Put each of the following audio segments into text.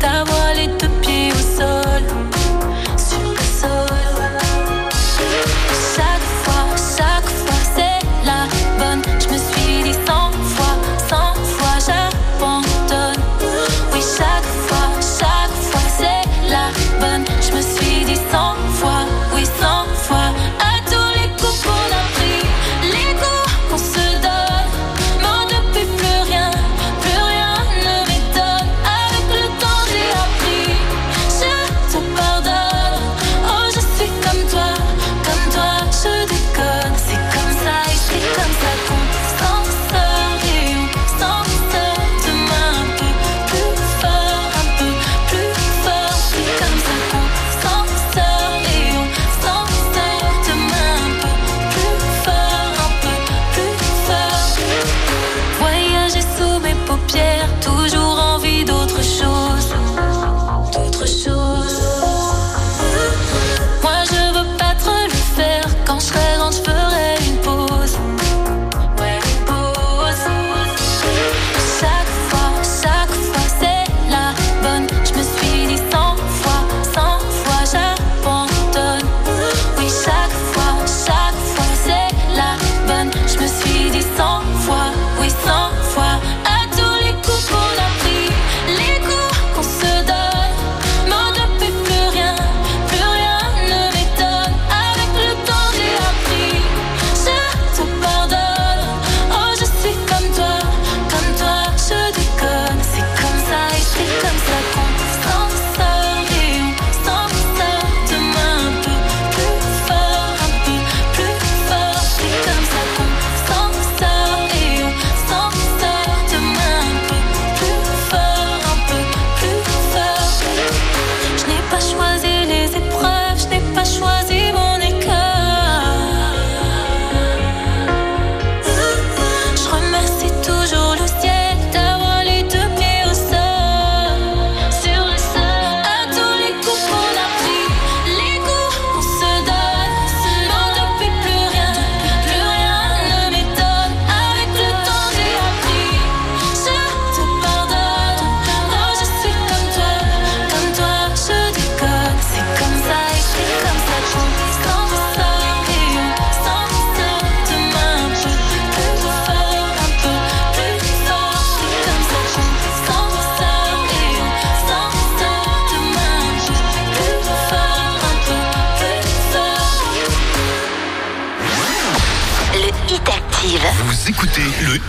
тобой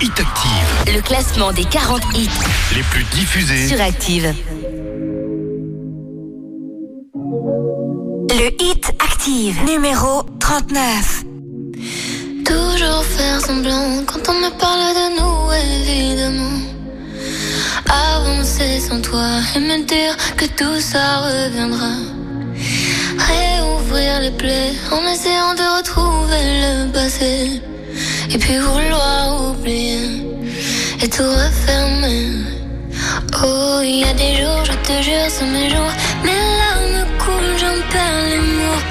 Hit Active. Le classement des 40 hits les plus diffusés sur Active. Le Hit Active, numéro 39. Toujours faire semblant quand on me parle de nous, évidemment. Avancer sans toi et me dire que tout ça reviendra. Réouvrir les plaies en essayant de retrouver le passé et puis vouloir oublier et tout refermer. Oh, il y a des jours, je te jure, c'est mes jours, mes larmes coulent, j'en perds les mots.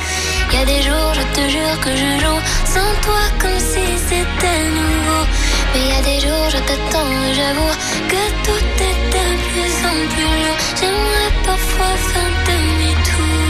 Il y a des jours, je te jure que je joue sans toi comme si c'était nouveau. Mais il y a des jours, je t'attends et j'avoue que tout est de plus en plus long. J'aimerais parfois faire demi-tour.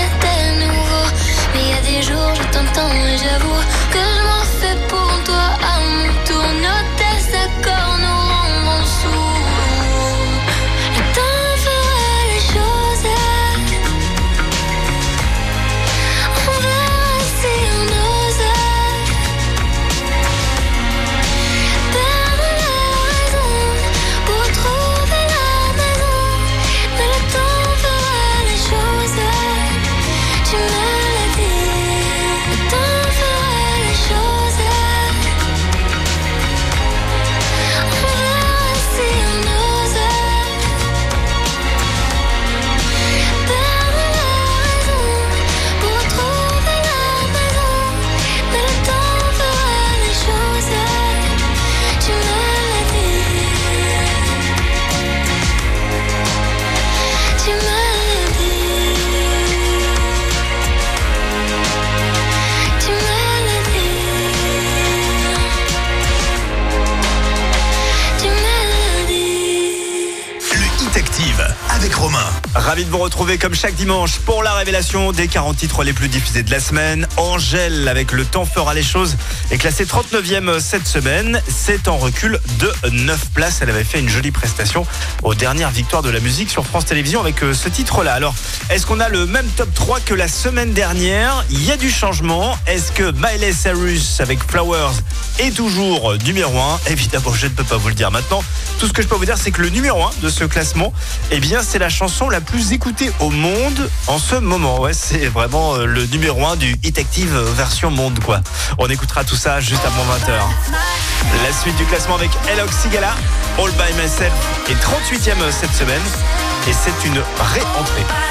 des jours, je t'entends et j'avoue que je m'en Ravi de vous retrouver comme chaque dimanche pour la révélation des 40 titres les plus diffusés de la semaine. Angèle avec le temps fera les choses est classée 39e cette semaine. C'est en recul de 9 places. Elle avait fait une jolie prestation aux dernières victoires de la musique sur France Télévisions avec euh, ce titre-là. Alors, est-ce qu'on a le même top 3 que la semaine dernière? Il y a du changement. Est-ce que Miley Cyrus avec Flowers est toujours numéro 1 Évidemment, je ne peux pas vous le dire maintenant. Tout ce que je peux vous dire, c'est que le numéro 1 de ce classement, eh bien, c'est la chanson la plus écoutée au monde en ce moment. Ouais, c'est vraiment euh, le numéro 1 du Hit Active version monde, quoi. On écoutera tout ça juste avant 20h. La suite du classement avec Elox Sigala, All By Myself, est 38e cette semaine. Et c'est une réentrée.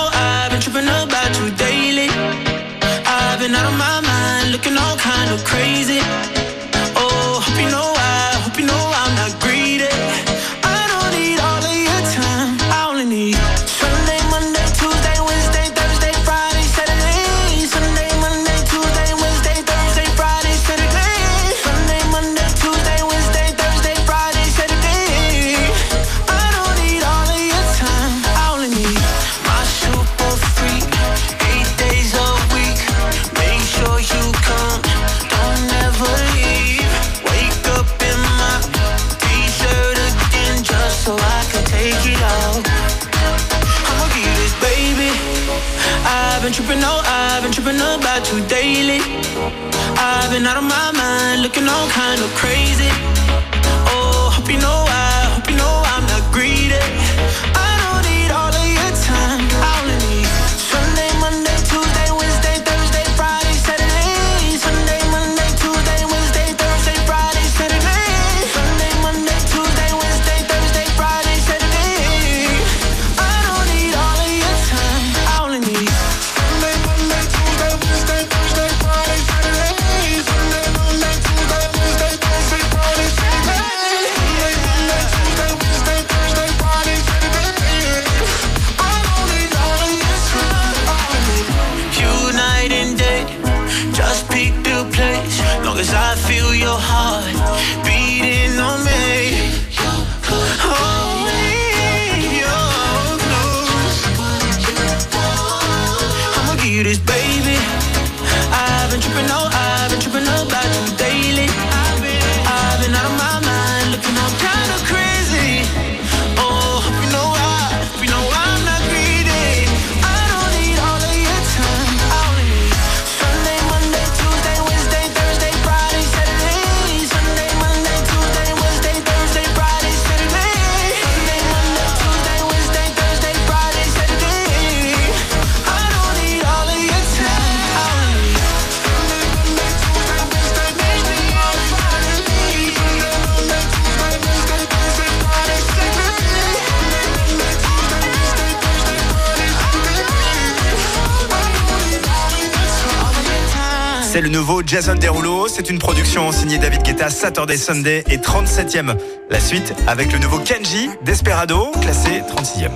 c'est une production signée David Guetta, Saturday Sunday et 37e. La suite avec le nouveau Kenji, Desperado, classé 36e.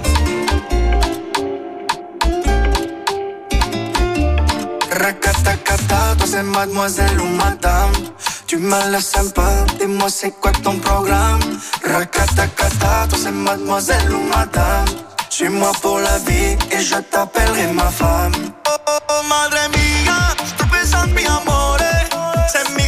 Racatacata, toi c'est mademoiselle ou madame. Tu m'as l'air sympa, dis-moi c'est quoi ton programme? Racatacata, toi c'est mademoiselle ou madame. Suis-moi pour la vie et je t'appellerai ma femme. Oh, oh, oh madre mía, estoy pensando mi amor. Send me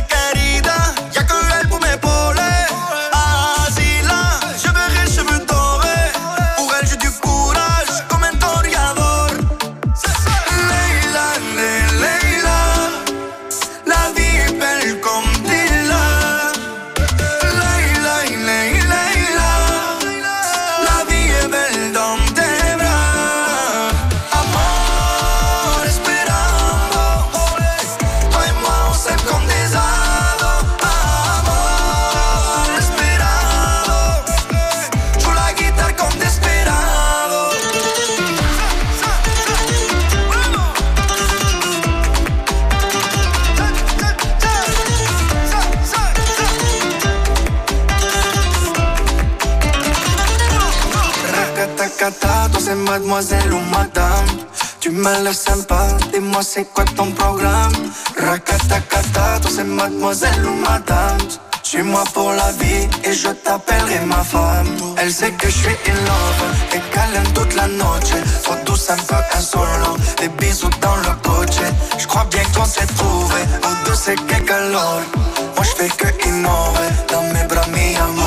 mademoiselle ou madame. Tu me laisses sympa, dis-moi c'est quoi ton programme? Racatacata, toi c'est mademoiselle ou madame. Suis-moi pour la vie et je t'appellerai ma femme. Elle sait que je suis in love et câline toute la noche. Trop douce, un peu insolo, des bisous dans le coche. Je crois bien qu'on s'est trouvé, au deux c'est que calor. Moi je fais que innover dans mes bras, mi amour.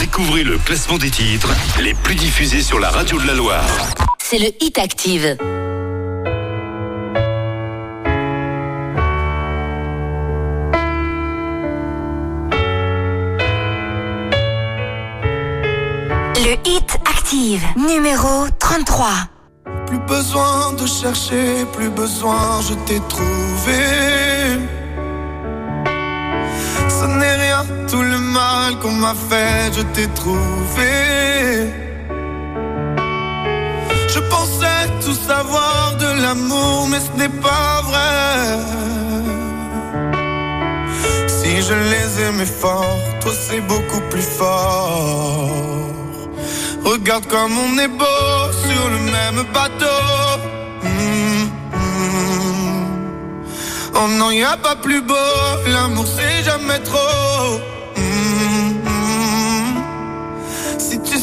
Découvrez le classement des titres les plus diffusés sur la radio de la Loire. c'est le Hit Active. Le Hit Active, numéro 33. Plus besoin de chercher, plus besoin, je t'ai trouvé. Qu'on m'a fait, je t'ai trouvé. Je pensais tout savoir de l'amour, mais ce n'est pas vrai. Si je les aimais fort, toi c'est beaucoup plus fort. Regarde comme on est beau sur le même bateau. Mm, mm. Oh non, y a pas plus beau, l'amour c'est jamais trop.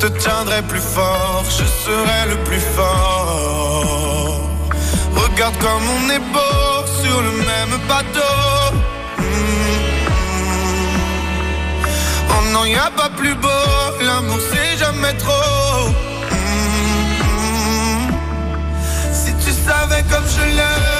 te tiendrai plus fort, je serai le plus fort. Regarde comme on est beau sur le même bateau. Mm. Oh non, y a pas plus beau, l'amour c'est jamais trop. Mm. Si tu savais comme je l'aime,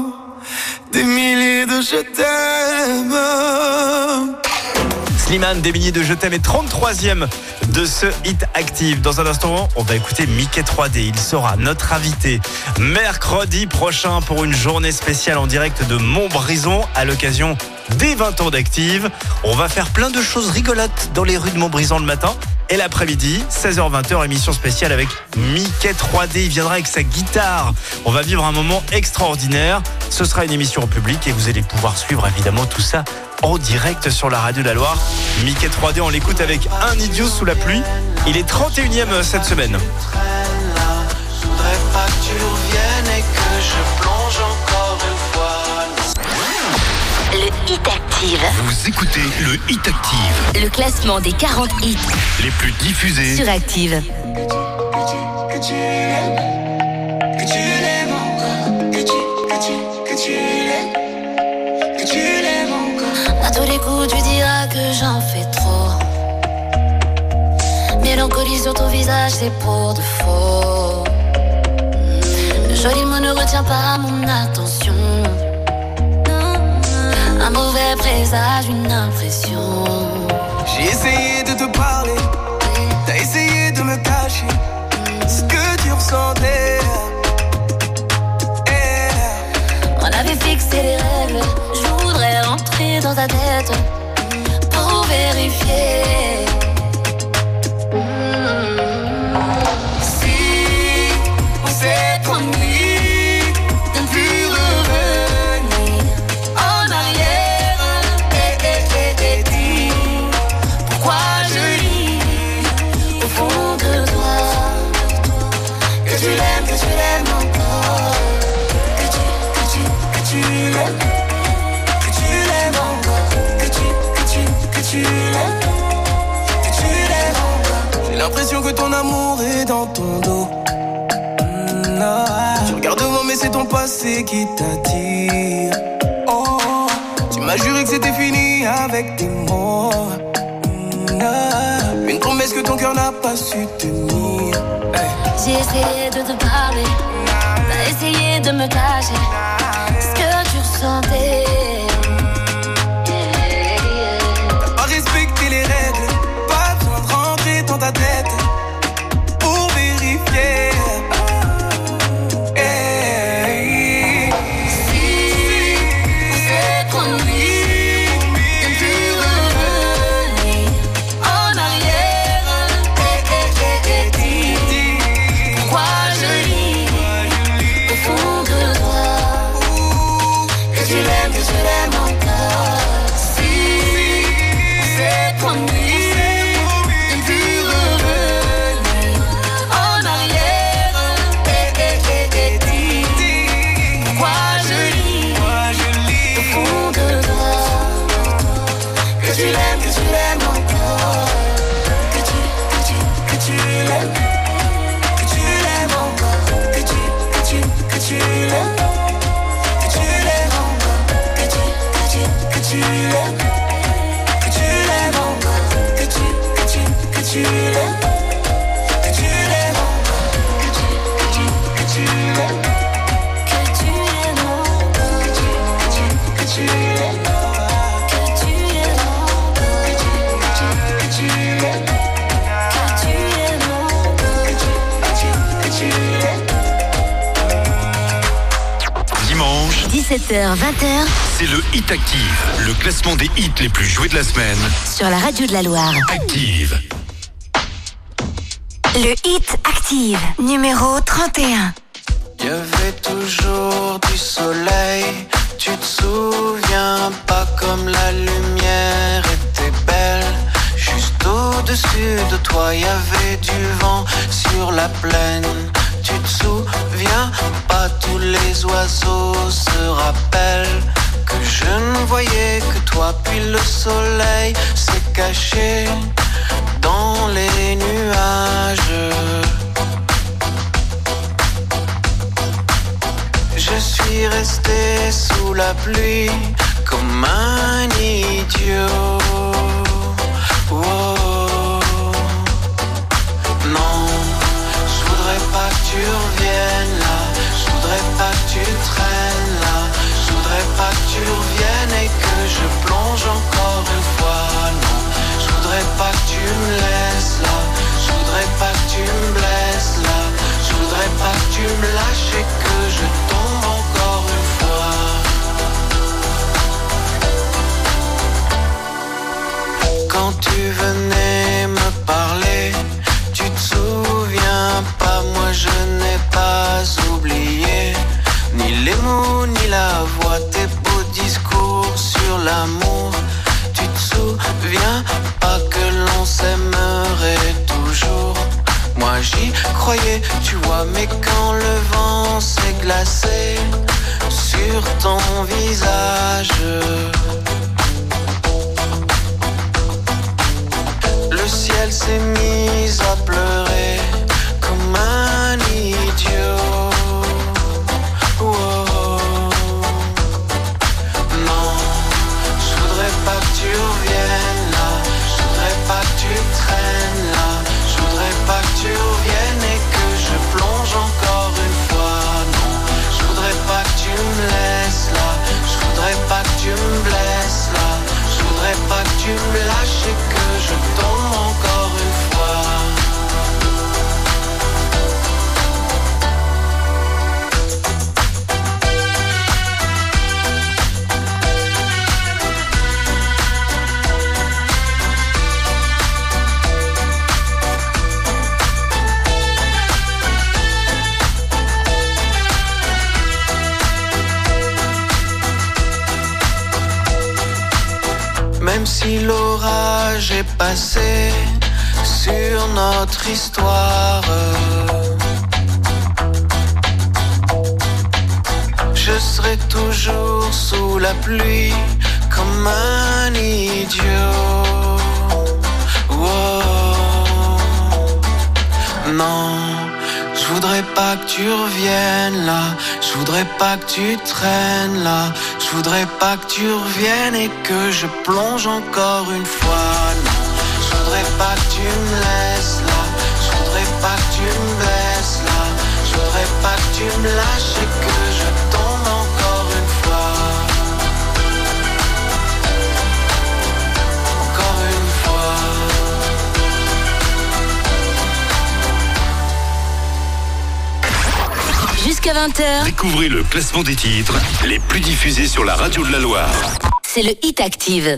je t'aime. Slimane, milliers de je t'aime et 33e de ce hit active. Dans un instant, on va écouter Mickey 3D. Il sera notre invité mercredi prochain pour une journée spéciale en direct de Montbrison à l'occasion des 20 ans d'active. On va faire plein de choses rigolotes dans les rues de Montbrison le matin. Et l'après-midi, 16h-20h, émission spéciale avec Mickey 3D. Il viendra avec sa guitare. On va vivre un moment extraordinaire. Ce sera une émission en public et vous allez pouvoir suivre évidemment tout ça en direct sur la radio de la Loire. Mickey 3D, on l'écoute avec un idiot sous la pluie. Il est 31e cette semaine. Hit Active, Vous écoutez le Hit Active, le classement des 40 hits les plus diffusés sur Active. À tous les coups, tu diras que j'en fais trop. Mélancolie sur ton visage, c'est pour de faux. Joli mot ne retient pas mon attention. Un mauvais présage, une impression. J'ai essayé de te parler, t'as essayé de me cacher ce que tu ressentais. Eh. On avait fixé les règles, je voudrais rentrer dans ta tête pour vérifier. Dans ton dos. Mm, ah. Tu regardes devant, mais c'est ton passé qui t'attire. Oh, tu m'as juré que c'était fini avec tes mots. Mm, ah. Une promesse que ton cœur n'a pas su tenir. J'ai essayé de te parler, t'as essayé de me cacher ce que tu ressentais. 20h. C'est le Hit Active, le classement des hits les plus joués de la semaine. Sur la radio de la Loire. Active. Le Hit Active, numéro 31. Il y avait toujours du soleil, tu te souviens pas comme la lumière était belle. Juste au-dessus de toi, il y avait du vent sur la plaine. Tu te souviens pas tous les oiseaux que je ne voyais que toi, puis le soleil s'est caché dans les nuages. Je suis resté sous la pluie comme un idiot. Oh. Je n'ai pas oublié ni les mots ni la voix, tes beaux discours sur l'amour. Tu te souviens pas que l'on s'aimerait toujours? Moi j'y croyais, tu vois, mais quand le vent s'est glacé sur ton visage. Le ciel s'est mis à pleurer sur notre histoire. Je serai toujours sous la pluie comme un idiot. Wow. Non, je voudrais pas que tu reviennes là. Je voudrais pas que tu traînes là. Je voudrais pas que tu reviennes et que je plonge encore une fois tu me lâches et que je tombe encore une fois. Encore une fois. Jusqu'à 20h, Découvrez le classement des titres les plus diffusés sur la radio de la Loire. c'est le Hit Active.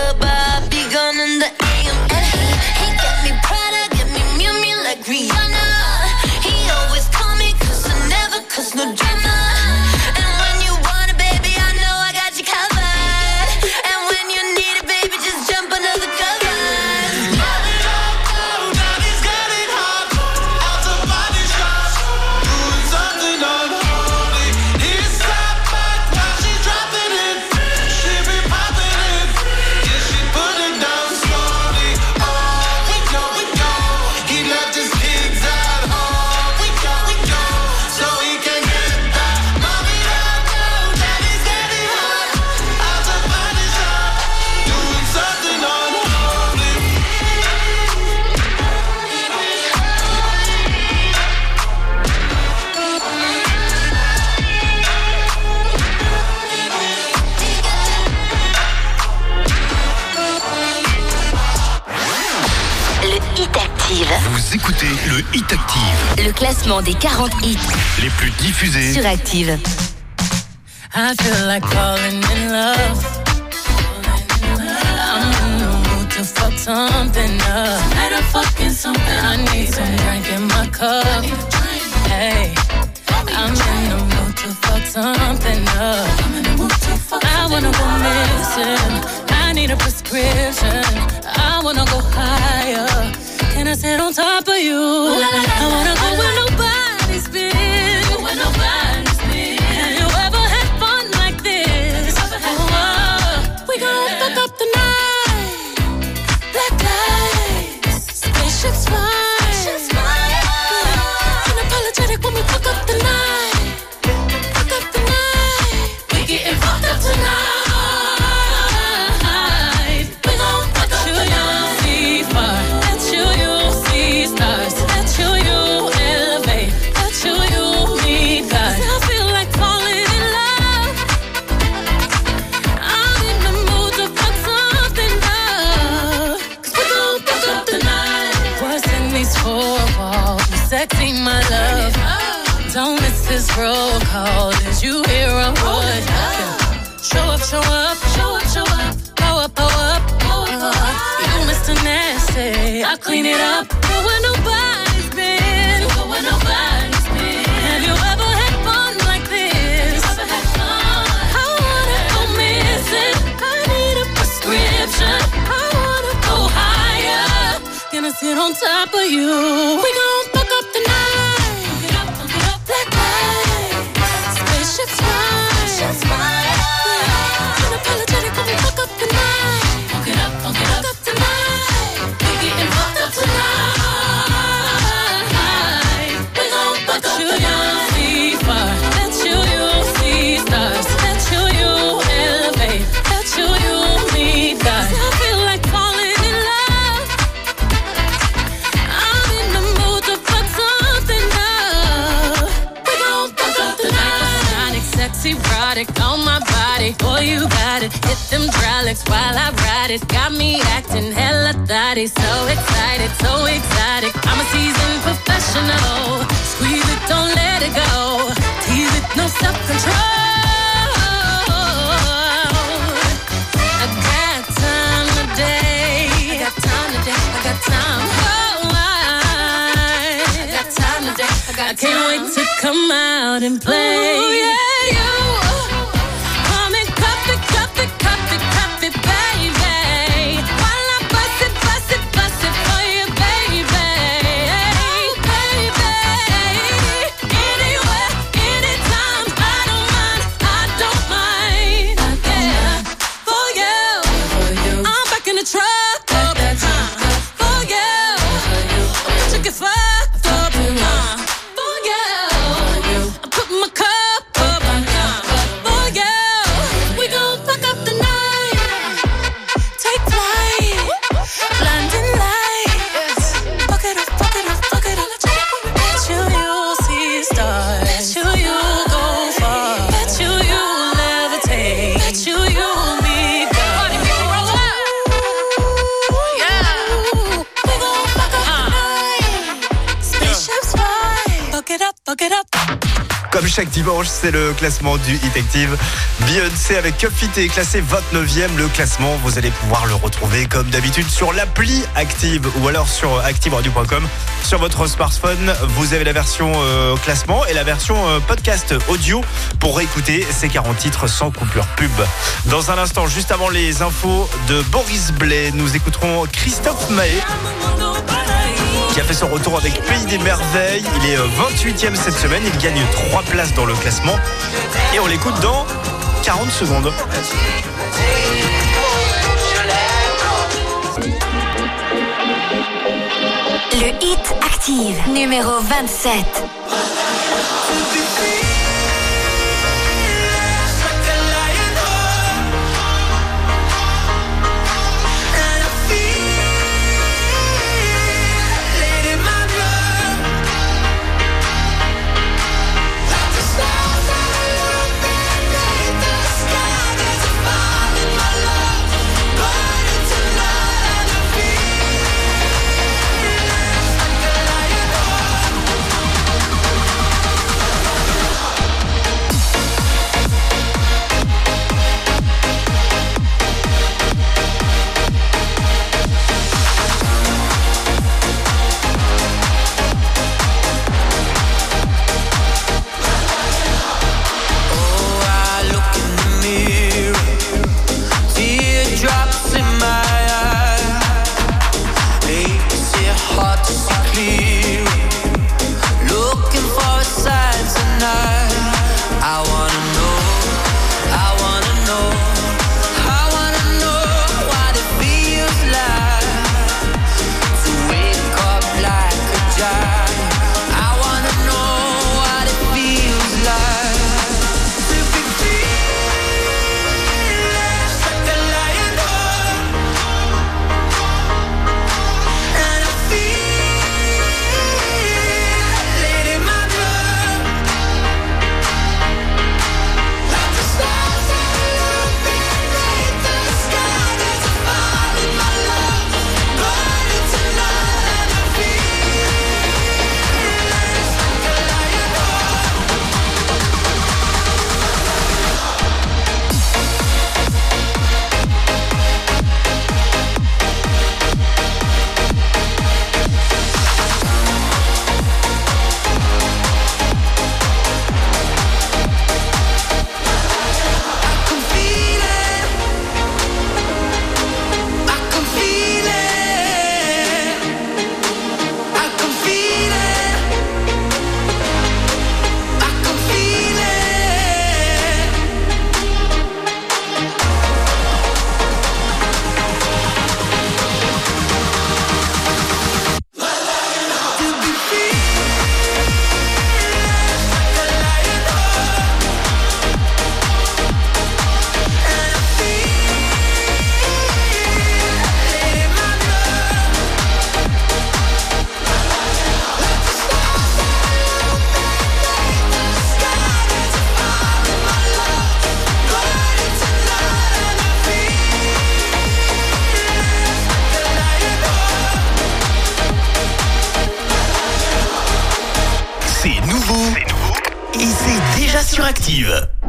Hit Active, Le classement des 40 hits les plus diffusés sur Active. I feel like falling in love. I'm in the mood to fuck something up. Tonight I'm fucking something. I need some drink in my cup. Hey, I'm in the mood to fuck something up. I wanna go missing. I need a prescription. I wanna go higher. I sit on top of you? I wanna go where nobody's been. Clean it up. Go where nobody's been. Go where nobody's been. Have you ever had fun like this? Ever had fun? I wanna go missing. I need a prescription. I wanna go higher. Gonna sit on top of you. We gon' I ride it. Got me acting hella thotty. So excited, so exotic. I'm a seasoned professional. Squeeze it, don't let it go. Tease it, no self control. I got time today. I got time today. I got time. Oh, I, I got time today. I, got I can't wait to come out and play. Ooh, yeah, you. C'est le classement du Hit Active. Beyoncé avec Cup Fit est classé 29e. Le classement, vous allez pouvoir le retrouver comme d'habitude sur l'appli Active ou alors sur activeradio.com. Sur votre smartphone, vous avez la version euh, classement et la version euh, podcast audio pour réécouter ces 40 titres sans coupure pub. Dans un instant, juste avant les infos de Boris Blais, nous écouterons Christophe Mahé qui a fait son retour avec Pays des Merveilles. Il est euh, 28e cette semaine. Il gagne 3 places dans le classement. Et on l'écoute dans 40 secondes. Le Hit Active, numéro 27. sur Active.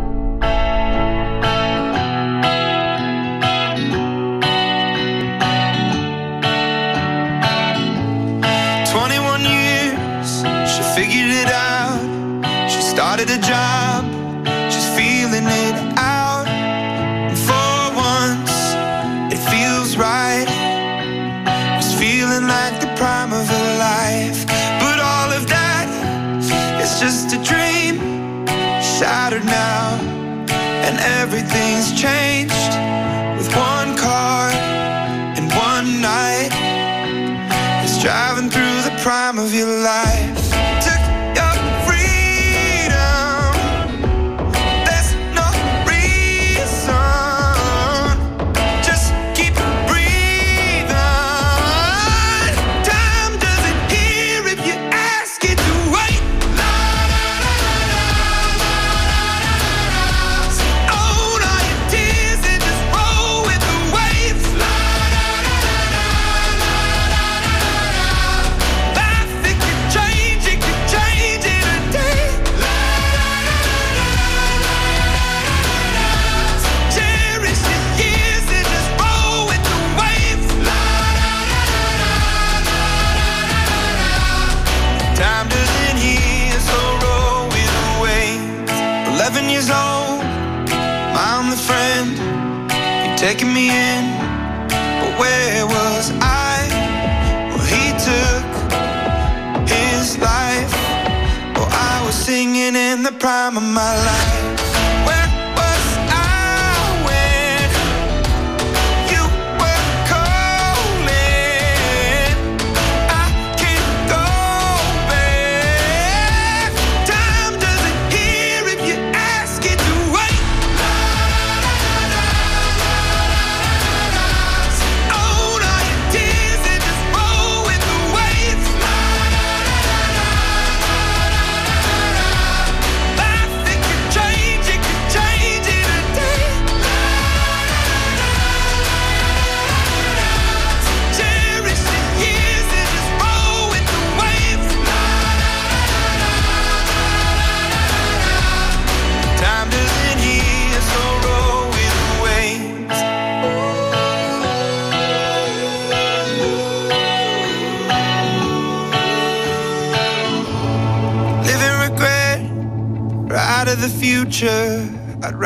changed with one car and one night. It's driving through the prime of your life. my life.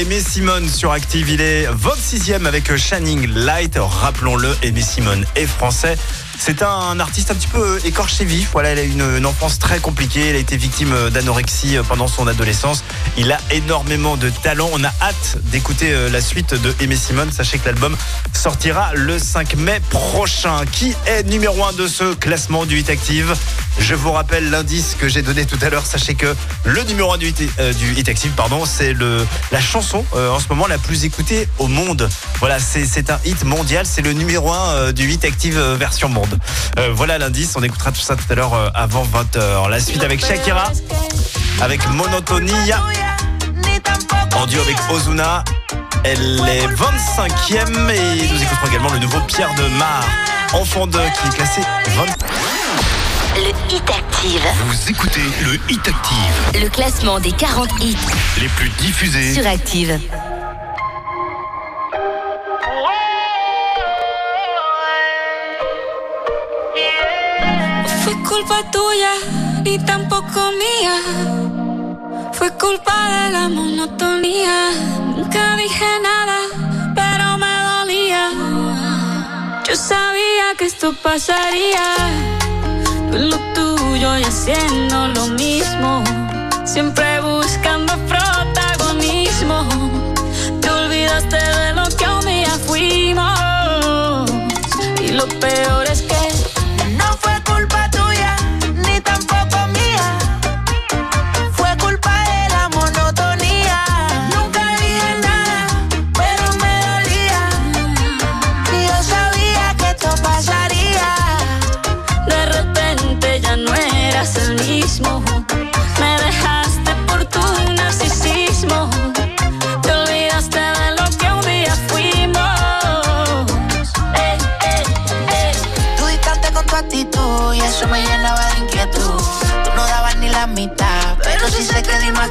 Aimé Simone sur Active. Il est Vogue 6 avec Shining Light. Rappelons-le, Aimé Simone est français. C'est un artiste un petit peu écorché vif. Voilà, il a une, une enfance très compliquée. Il a été victime d'anorexie pendant son adolescence. Il a énormément de talent. On a hâte d'écouter euh, la suite de Aimé Simone. Sachez que l'album sortira le 5 mai prochain. Qui est numéro 1 de ce classement du Hit Active? Je vous rappelle l'indice que j'ai donné tout à l'heure. Sachez que le numéro 1 du Hit, euh, Active, pardon, c'est la chanson euh, en ce moment la plus écoutée au monde. Voilà, c'est un hit mondial. C'est le numéro 1 du Hit Active euh, version monde. Euh, voilà l'indice. On écoutera tout ça tout à l'heure euh, avant 20h. La suite avec Shakira, avec Monotonia, en duo avec Ozuna. Elle est 25e et nous écouterons également le nouveau Pierre de Mar, enfant de qui est classé 20. Le Hit Active. Vous écoutez le Hit Active, Le classement des 40 hits les plus diffusés sur Active. Fue culpa tuya y tampoco mía. Fue culpa de la monotonía. Nunca dije nada, pero me dolía. Yo sabía que esto pasaría. Lo tuyo y haciendo lo mismo. Siempre buscando protagonismo. Te olvidaste de lo que un día fuimos. Y lo peor es que sí sé que di más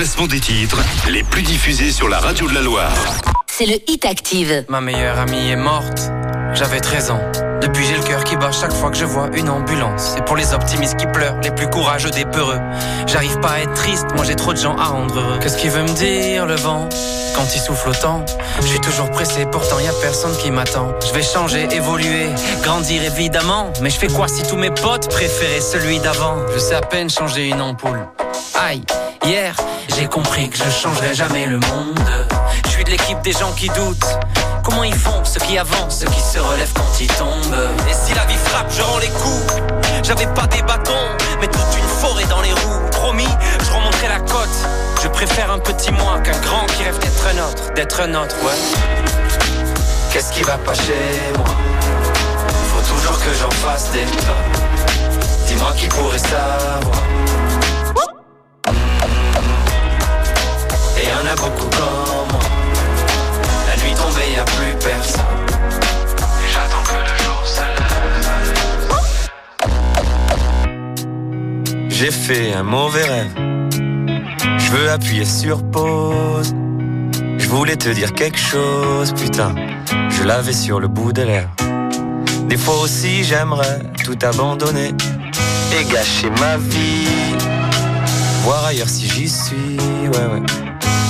Classement des titres les plus diffusés sur la radio de la Loire. c'est le Hit Active. Ma meilleure amie est morte, j'avais 13 ans. Depuis j'ai le cœur qui bat chaque fois que je vois une ambulance. Et pour les optimistes qui pleurent, les plus courageux des peureux. J'arrive pas à être triste, moi j'ai trop de gens à rendre heureux. Qu'est-ce qu'il veut me dire le vent? Quand il souffle autant Je suis toujours pressé, pourtant y a personne qui m'attend. Je vais changer, évoluer, grandir évidemment. Mais je fais quoi si tous mes potes préféraient celui d'avant? Je sais à peine changer une ampoule. Aïe, hier j'ai compris que je changerai jamais le monde. Je suis de l'équipe des gens qui doutent. Comment ils font, ceux qui avancent, ceux qui se relèvent quand ils tombent. Et si la vie frappe, je rends les coups. J'avais pas des bâtons, mais toute une forêt dans les roues. Promis, je remonterai la côte. Je préfère un petit moi qu'un grand qui rêve d'être un autre D'être un autre, ouais. Qu'est-ce qui va pas chez moi? Faut toujours que j'en fasse des pas. Dis-moi qui pourrait savoir beaucoup comme moi. La nuit tombée, y a plus personne. J'attends que le jour J'ai fait un mauvais rêve. Je veux appuyer sur pause. Je voulais te dire quelque chose, putain. Je l'avais sur le bout des lèvres Des fois aussi j'aimerais tout abandonner Et gâcher ma vie. Voir ailleurs si j'y suis, ouais ouais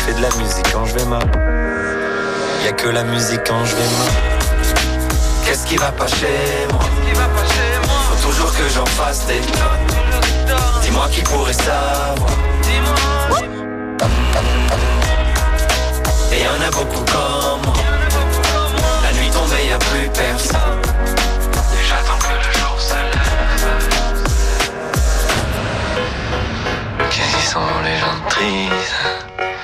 Je fais de la musique quand je vais mal. Y a que la musique quand je vais mal. Qu'est-ce qui va pas chez moi? Faut toujours que j'en fasse des notes. Dis-moi qui pourrait savoir. Et y en a beaucoup comme moi. La nuit tombée, y a plus personne. Et j'attends que le jour se lève. Qu'est-ce qu'ils sont les gens tristes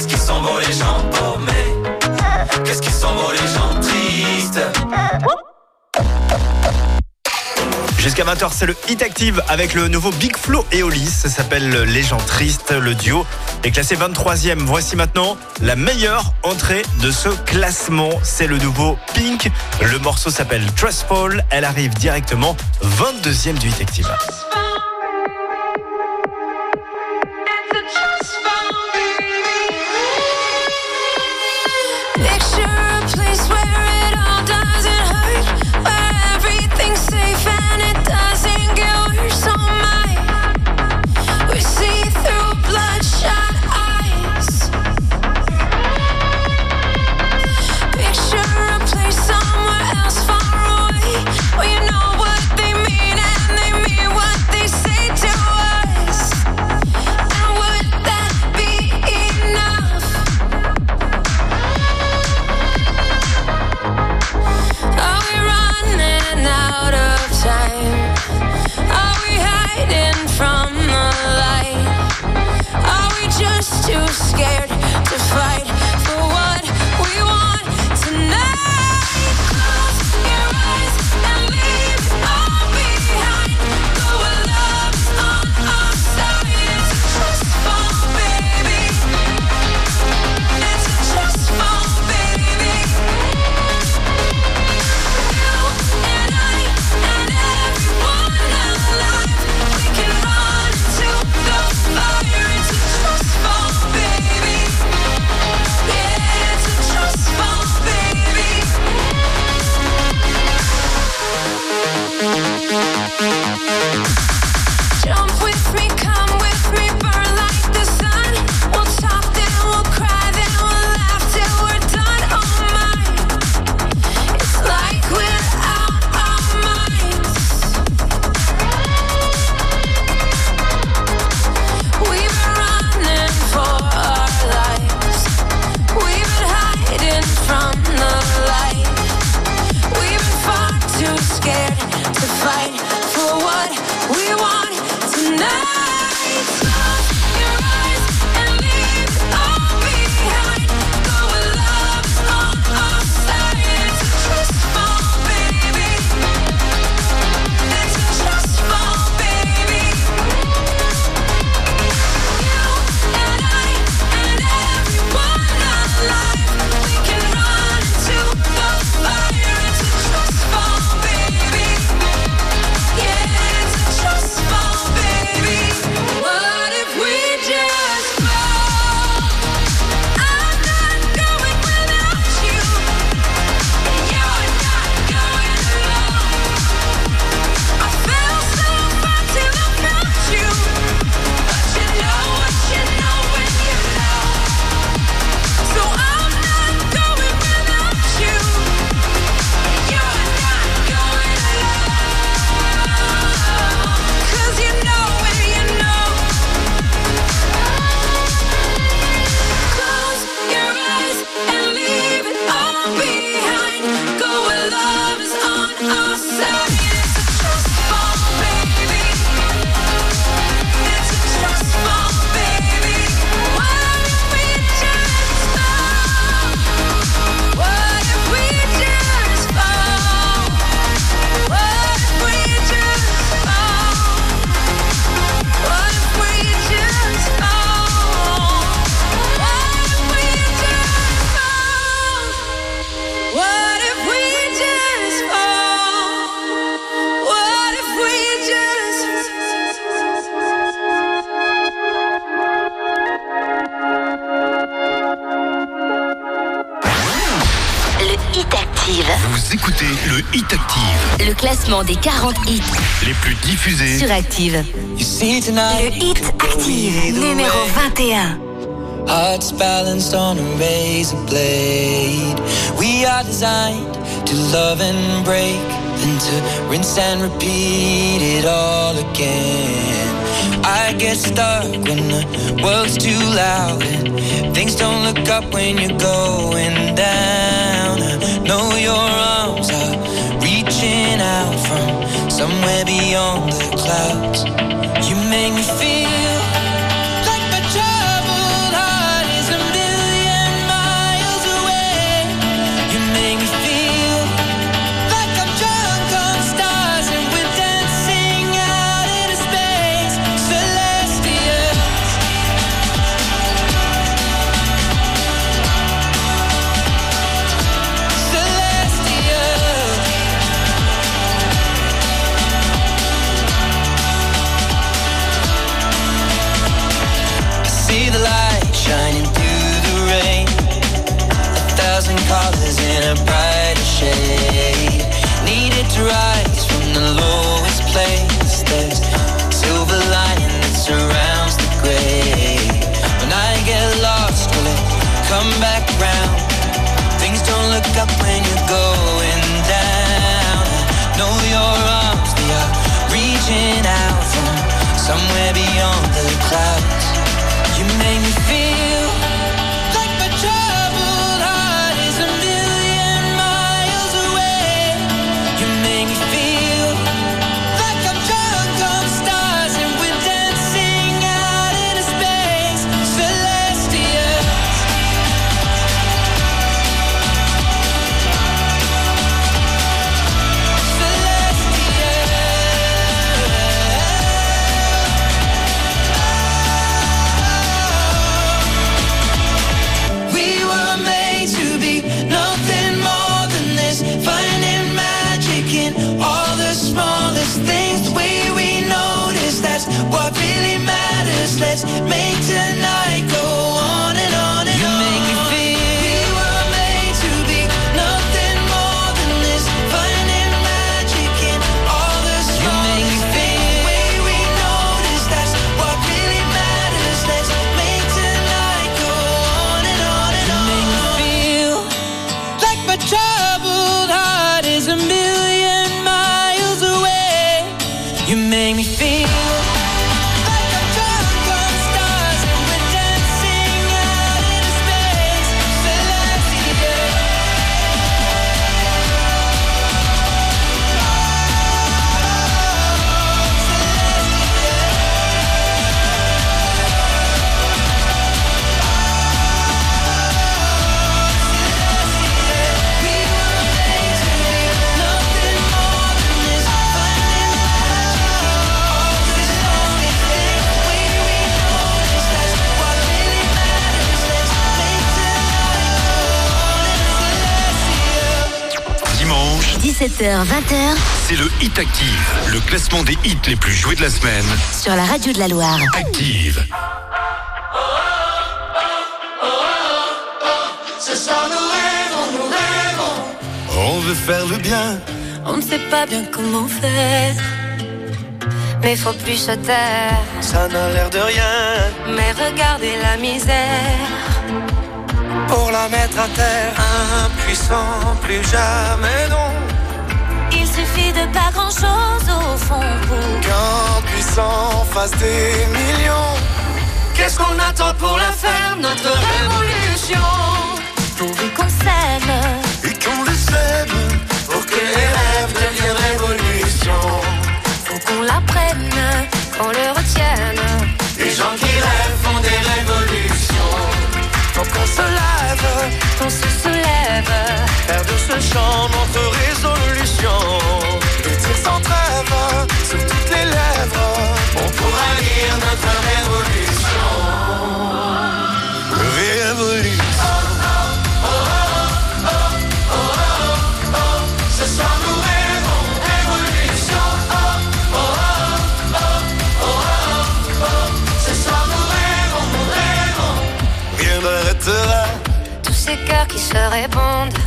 Qu'est-ce qu'ils sont beaux les gens paumés? Qu'est-ce qu'ils sont beaux les gens tristes? Jusqu'à 20h, c'est le Hit Active avec le nouveau Big Flo et Oli. Ça s'appelle Les gens tristes. Le duo est classé 23e. Voici maintenant la meilleure entrée de ce classement. C'est le nouveau Pink. Le morceau s'appelle Trustful. Elle arrive directement 22e du Hit Active. Des 40 hits les plus diffusés. sur Active. You see tonight. Le hit Active, numéro 21. Hearts balanced on a razor blade. We are designed to love and break, then to rinse and repeat it all again. I get stuck when the world's too loud and things don't look up when you're going down. I know your arms are reaching out from somewhere beyond the clouds. You make me feel somewhere beyond le Hit Active, le classement des hits les plus joués de la semaine. sur la radio de la Loire. Active. On veut faire le bien, On ne sait pas bien comment faire. Mais faut plus se taire. ça n'a l'air de rien. Mais regardez la misère. Pour la mettre à terre, impuissant, plus jamais non. Suffit de pas grand chose au fond pour Qu'un puissant fasse des millions. Qu'est-ce qu'on attend pour la faire, notre révolution? Pourvu qu'on s'aime, Et qu'on le sème, pour que les rêves deviennent révolution. faut qu'on l'apprenne, qu'on le retienne. Les gens qui rêvent font des révolutions. Faut qu'on se lève, Qu'on se soulève, de ce chant notre résolution. Tir sans trêve, sur toutes les lèvres. On pourra lire notre. Révolution. Se répondent.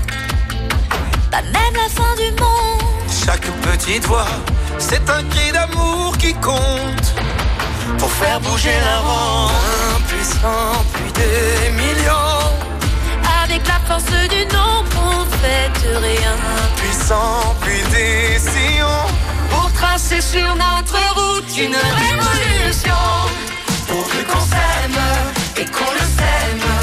pas même la fin du monde. Chaque petite voix, c'est un cri d'amour qui compte pour faire bouger la ronde. Un puissant, plus des millions. Avec la force du nombre, on fait de rien. Puissant, puis des sillons. Pour tracer sur notre route une révolution. Pour plus qu'on s'aime et qu'on le sème.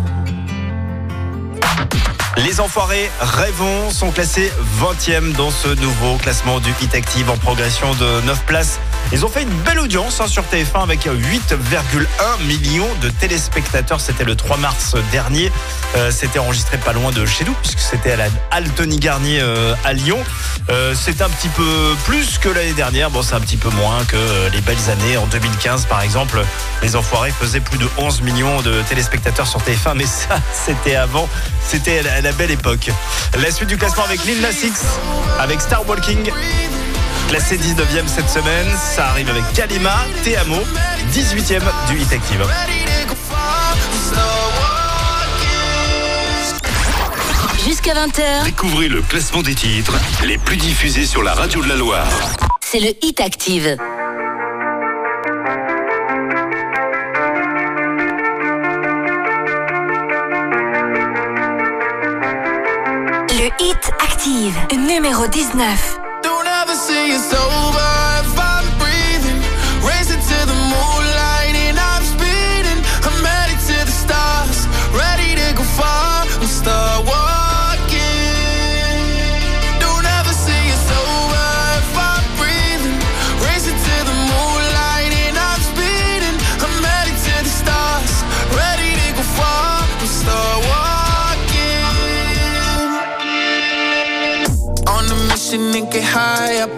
Les Enfoirés Rêvons sont classés 20e dans ce nouveau classement du Hit Active en progression de 9 places. Ils ont fait une belle audience hein, sur TF1 avec 8,1 millions de téléspectateurs. C'était le 3 mars dernier. Euh, c'était enregistré pas loin de chez nous puisque c'était à la Garnier euh, à Lyon. Euh, c'est un petit peu plus que l'année dernière. Bon, c'est un petit peu moins que les belles années. En 2015, par exemple, les Enfoirés faisaient plus de 11 millions de téléspectateurs sur TF1. Mais ça, c'était avant. C'était la, belle époque. La suite du classement avec Lil Nas X, avec Star Walking. Classé 19e cette semaine, ça arrive avec Kalima, Te Amo, 18e du Hit Active. Jusqu'à 20h, Découvrez le classement des titres les plus diffusés sur la radio de la Loire. c'est le Hit Active. Active, numéro 19. Don't ever say it's over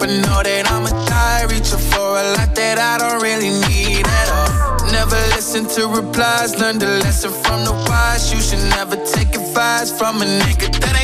I know that I'ma die. Reaching for a lot that I don't really need at all. Never listen to replies. Learn the lesson from the wise. You should never take advice from a nigga that ain't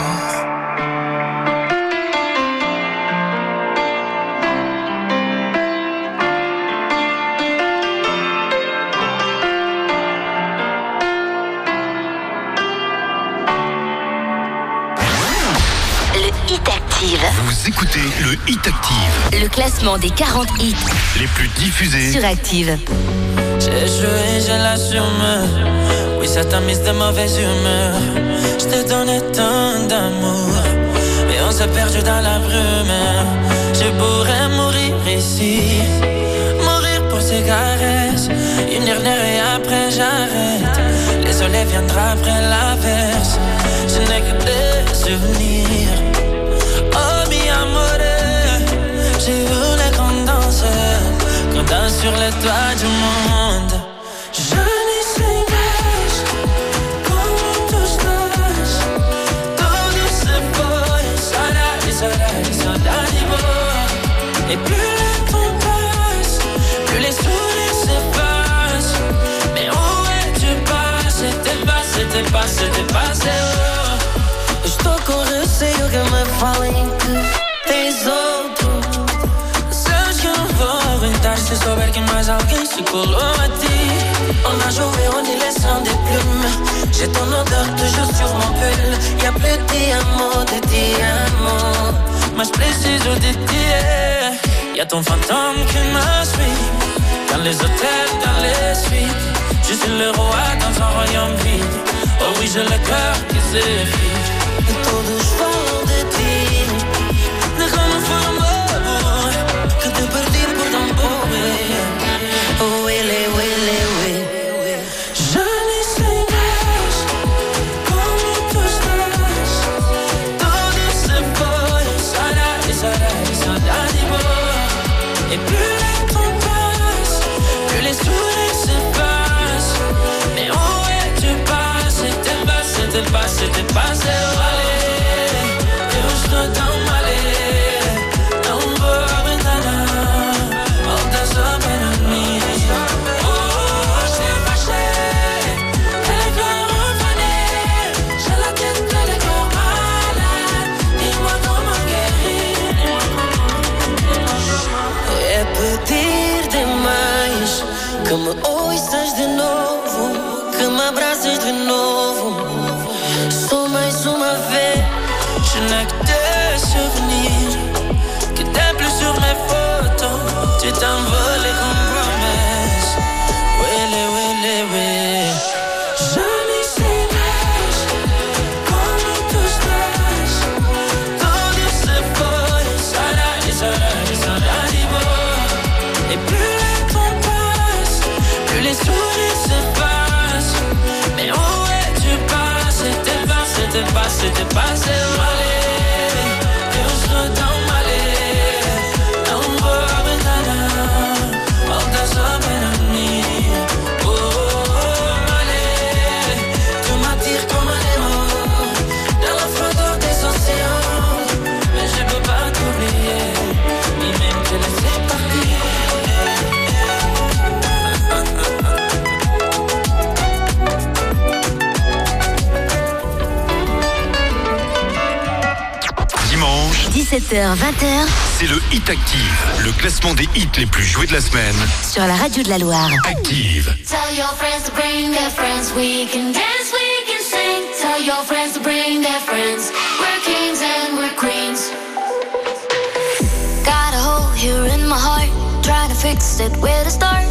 Vous écoutez le Hit Active, Le classement des 40 hits les plus diffusés. sur Active. J'ai joué, je l'assume. Oui, ça t'a mis de mauvaise humeur. Je te donnais tant d'amour. Et on s'est perdu dans la brume. Je pourrais mourir ici. Mourir pour ces caresses. Une dernière et après j'arrête. Les soleils viendra après l'averse. Je n'ai que des souvenirs. Sur les toits du monde. Johnny Singers. Como mais alguém se ti. On a joué, on les sons des plumes. J'ai ton odeur toujours sur mon pull. Y'a plus de diamants, de diamants. Mas preciso de ti. Y'a ton fantôme qui me suit. Dans les hôtels, dans les suites. Je suis le roi dans un royaume vide. Oh oui, j'ai le cœur qui s'effrite. E todos 17h, 20h c'est le Hit Active, le classement des hits les plus joués de la semaine. sur la radio de la Loire. Active. Tell your friends to bring their friends. We can dance, we can sing. Tell your friends to bring their friends. We're kings and we're queens. Got a hole here in my heart. Trying to fix it where to start.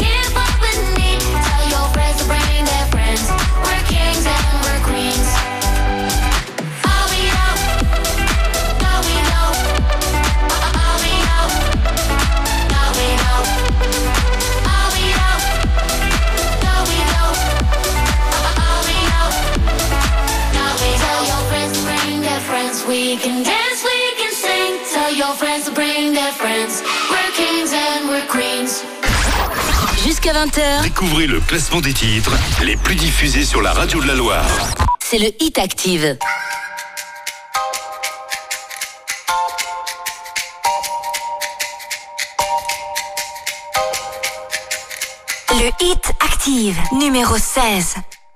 Jusqu'à 20h, Découvrez le classement des titres les plus diffusés sur la radio de la Loire. c'est le Hit Active. Le hit active, numéro 16.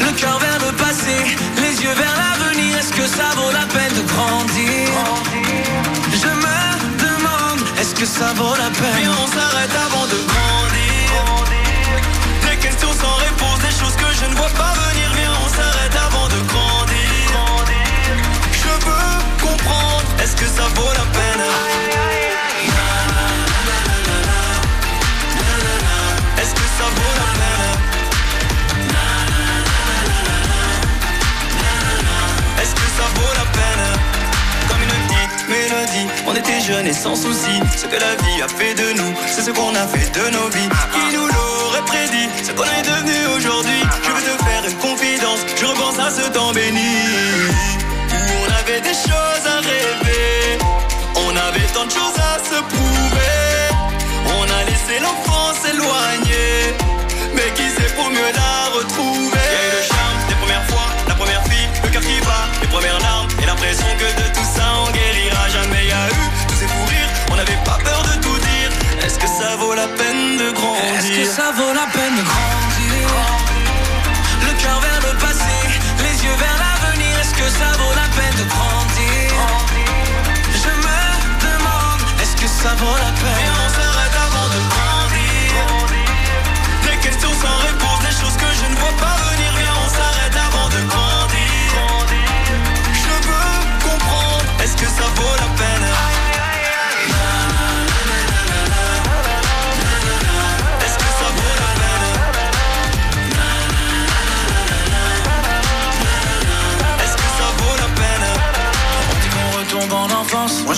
Le cœur vers le passé, les yeux vers l'avenir, est-ce que ça vaut la peine de grandir? Je me demande, est-ce que ça vaut la peine? Viens, on s'arrête avant de grandir. Des questions sans réponse, des choses que je ne vois pas venir. Viens, on s'arrête avant de grandir. Je veux comprendre, est-ce que ça vaut la peine? Est-ce que ça vaut la peine On était jeunes et sans souci Ce que la vie a fait de nous C'est ce qu'on a fait de nos vies. Qui nous l'aurait prédit? Ce qu'on est devenu aujourd'hui. Je veux te faire une confidence. Je repense à ce temps béni. Où on avait des choses à rêver. On avait tant de choses à se prouver. On a laissé l'enfance éloignée Mais qui sait pour mieux la retrouver? Le charme des premières fois La première fille, le cœur qui bat Les premières larmes et l'impression que de la peine de grandir. Est-ce que ça vaut la peine de grandir? Le cœur vers le passé Les yeux vers l'avenir. Est-ce que ça vaut la peine de grandir? Je me demande Est-ce que ça vaut la peine? Et on s'arrête avant de grandir. Des questions sans réponse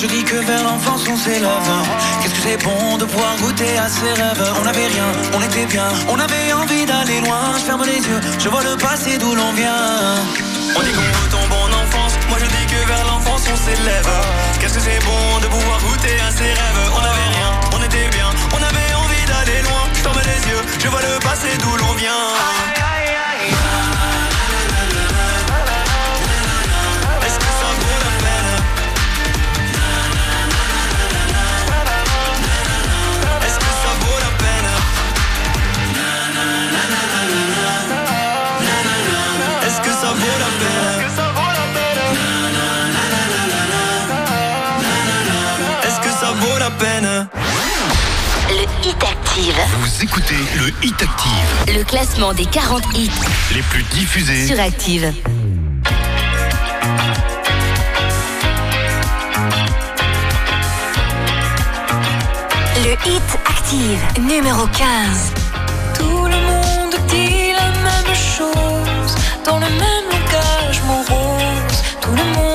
je dis que vers l'enfance on s'élève. Qu'est-ce que c'est bon de pouvoir goûter à ses rêves? On n'avait rien, on était bien. On avait envie d'aller loin. Je ferme les yeux, je vois le passé d'où l'on vient. On dit qu'on retombe en enfance. Moi je dis que vers l'enfance on s'élève. Qu'est-ce que c'est bon de pouvoir goûter à ses rêves? On n'avait rien, on était bien. On avait envie d'aller loin. Je ferme les yeux, je vois le passé d'où l'on vient Hit Active. Vous écoutez le Hit Active, Le classement des 40 hits les plus diffusés sur Active. Le hit active, numéro 15. Tout le monde dit la même chose, dans le même langage morose. Tout le monde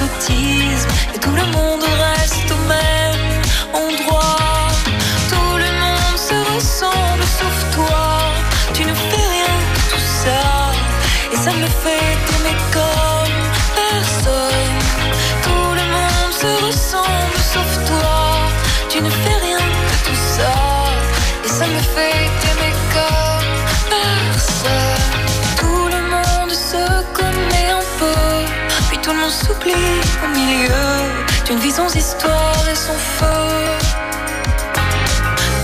soif d'exotisme. Et tout le monde reste au même endroit. Tout le monde se ressemble sauf toi. Tu ne fais rien de tout ça. Et ça me fait t'aimer comme personne. Tout le monde se ressemble sauf toi. Tu ne fais rien de tout ça. Et ça me fait s'oublie au milieu d'une vie sans histoire et sans feu.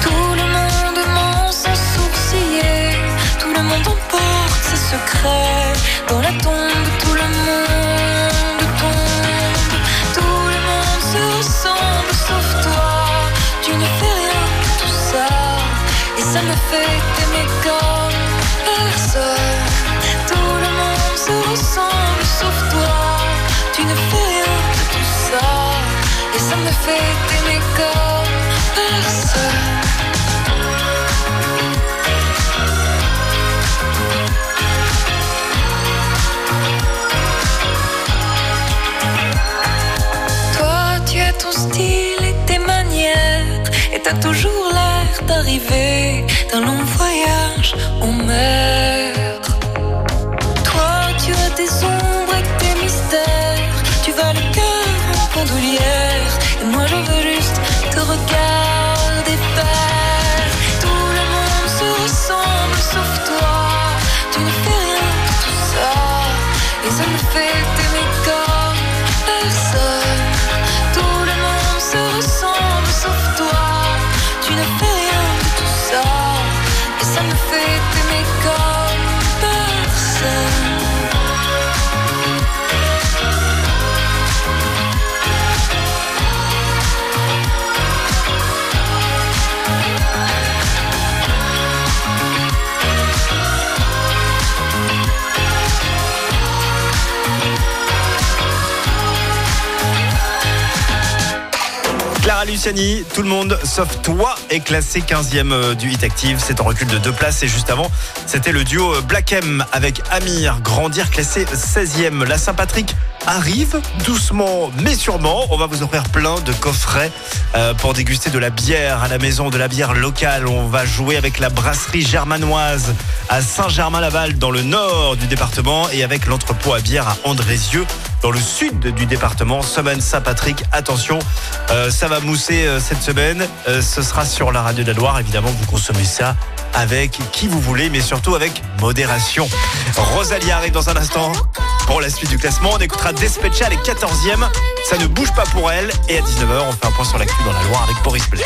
Tout le monde ment sans sourciller. Tout le monde emporte ses secrets. Dans la tombe, tout le monde tombe. Tout le monde se ressemble sauf toi. Tu ne fais rien de tout ça. Et ça me fait t'aimer comme personne. Tout ressemble sauf toi. Tu ne fais rien de tout ça. Et ça me fait t'aimer comme personne. Toi, tu as ton style et tes manières. Et t'as toujours l'air d'arriver d'un long voyage en mer. Luciani, tout le monde sauf toi est classé 15e euh, du Hit Active. C'est en recul de deux places et juste avant, c'était le duo euh, Black M avec Amir, Grandir classé 16e. La Saint-Patrick arrive doucement mais sûrement. On va vous offrir plein de coffrets euh, pour déguster de la bière à la maison, de la bière locale. On va jouer avec la brasserie germanoise à Saint-Germain-Laval dans le nord du département et avec l'entrepôt à bière à Andrézieux dans le sud du département. Semaine Saint-Patrick, attention, euh, ça va mousser euh, cette semaine. Euh, ce sera sur la radio de la Loire. Évidemment, vous consommez ça avec qui vous voulez, mais surtout avec modération. Rosalie arrive dans un instant pour la suite du classement. On écoutera Despecha, les 14e. Ça ne bouge pas pour elle. Et à 19h, on fait un point sur l'actu dans la Loire avec Boris Blais.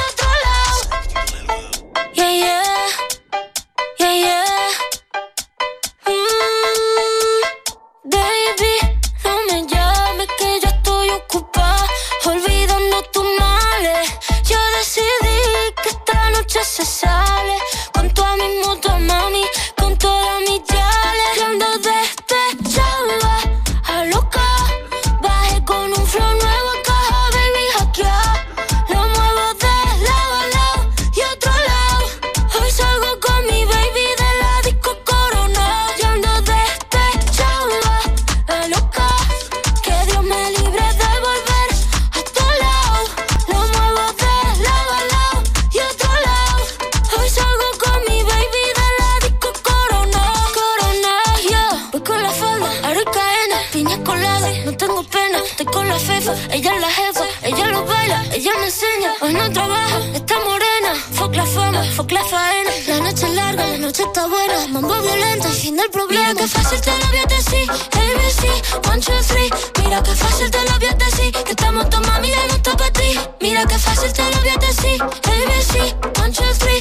Larga, la noche está buena. Mambo violento, el fin del problema. Mira que fácil te lo voy a decir. ABC, one, two, three. Mira que fácil te lo voy a decir. Que estamos tu mami, ya no está para ti. Mira que fácil te lo voy a decir. ABC, one, two, three.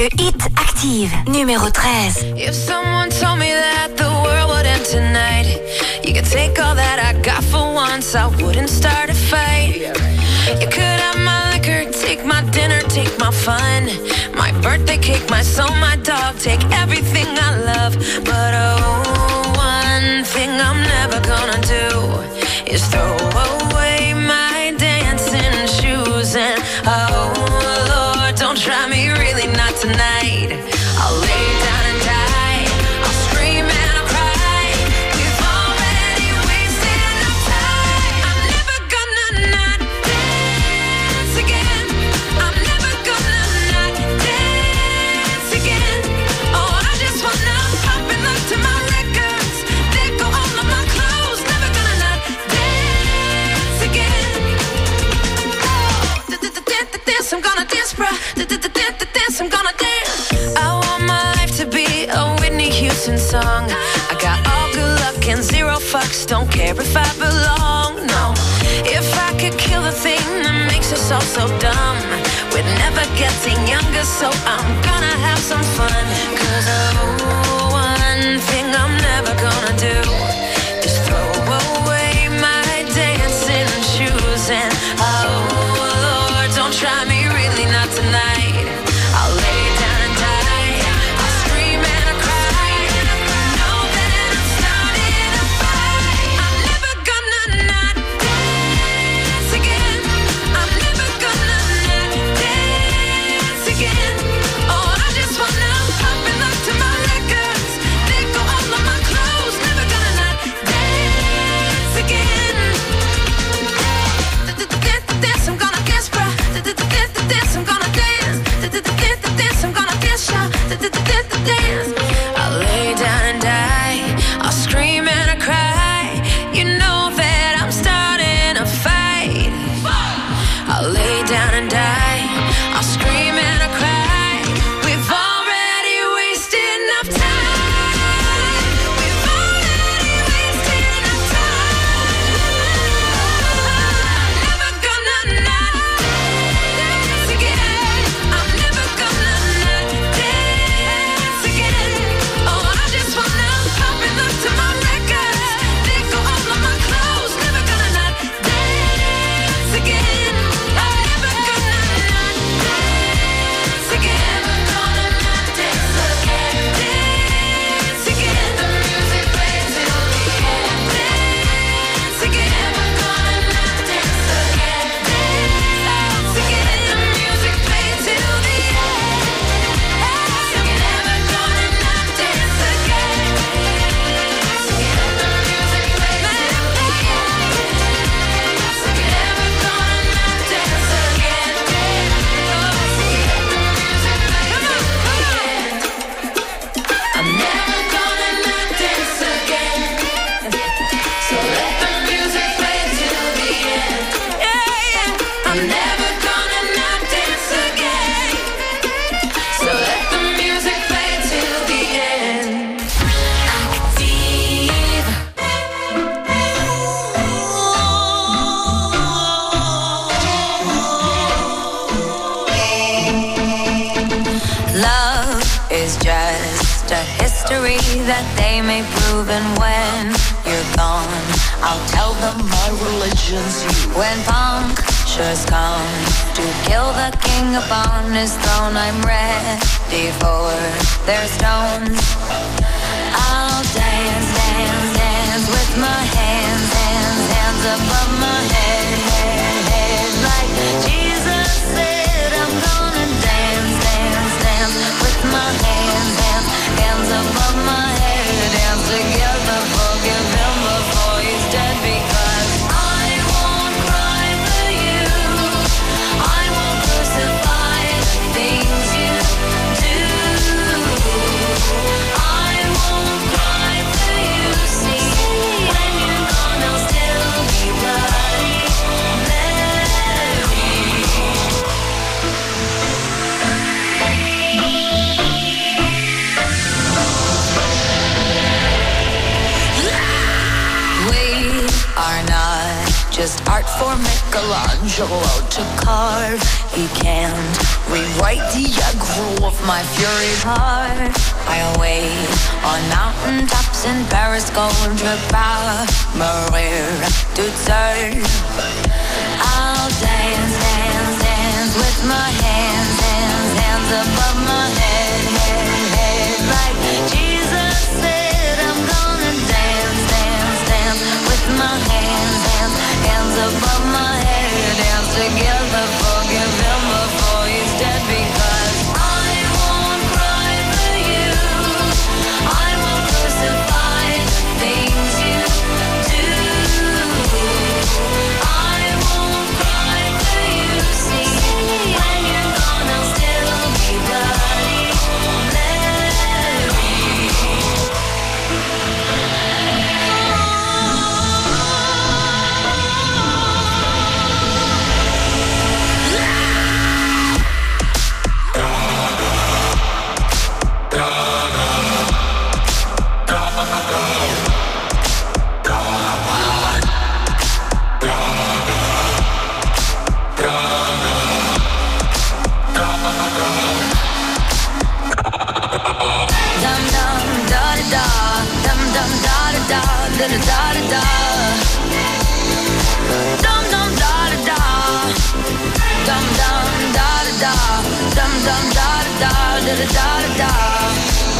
Le hit active, numéro 13. If someone told me that the world would end tonight, you could take all that I got for once, I wouldn't start a fight. You could have my liquor, take my dinner, take my fun, my birthday cake, my soul, my dog, take everything I love. But oh, one thing I'm never gonna do is throw away night Whitney song. I got all good luck and zero fucks. Don't care if I belong. No, if I could kill the thing that makes us all so dumb, we're never getting younger, so I'm gonna have some fun. You. When punctures come to kill the king upon his throne, I'm ready for their stones. I'll dance, dance, dance with my hands, hands, hands above my head, Michelangelo to carve. He can't rewrite the aggro of my fury heart. I await on mountain tops in Paris, going to power, Maria to turn. I'll dance, dance, dance with my hands, hands, hands above my head, head, head. Like Jesus said, I'm gonna dance, dance, dance with my hands, hands, hands above my head together for da, da da da da. Dum dum da da da, dum dum da da da, dum dum da da da, da da da da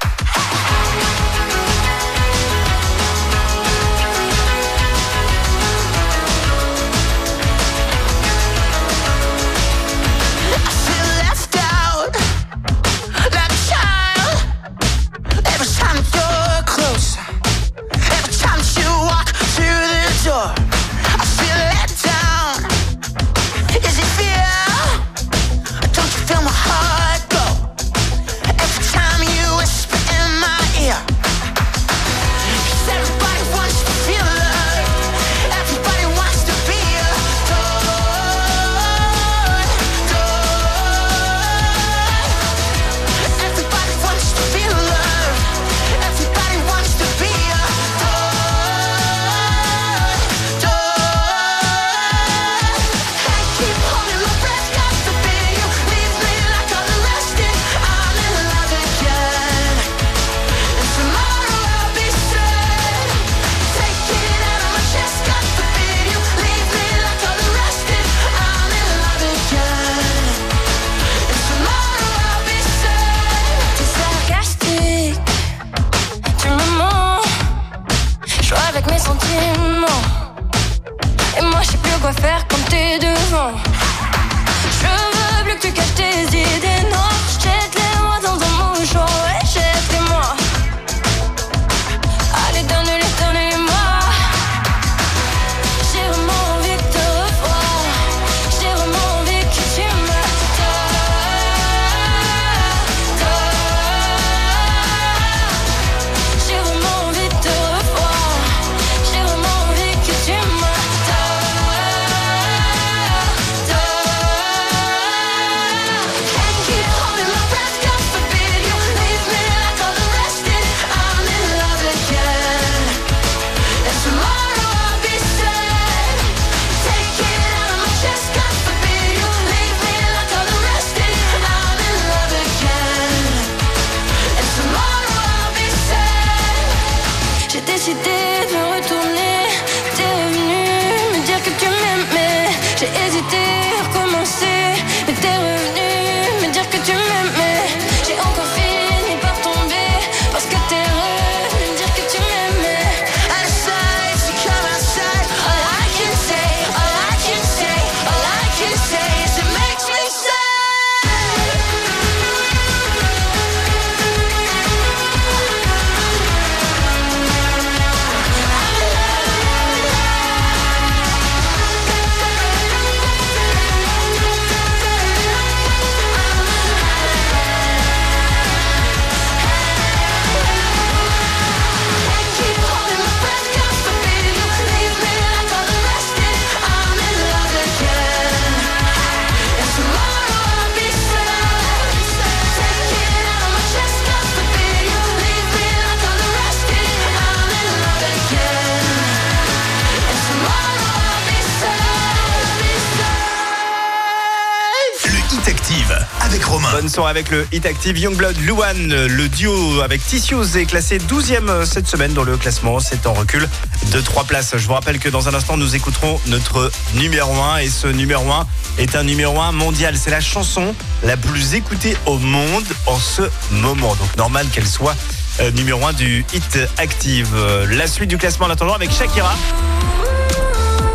avec le Hit Active Youngblood Luan. Le duo avec Tissues est classé 12e euh, cette semaine dans le classement. C'est en recul de 3 places. Je vous rappelle que dans un instant, nous écouterons notre numéro 1. Et ce numéro 1 est un numéro 1 mondial. C'est la chanson la plus écoutée au monde en ce moment. Donc normal qu'elle soit euh, numéro 1 du Hit Active. Euh, la suite du classement en attendant avec Shakira.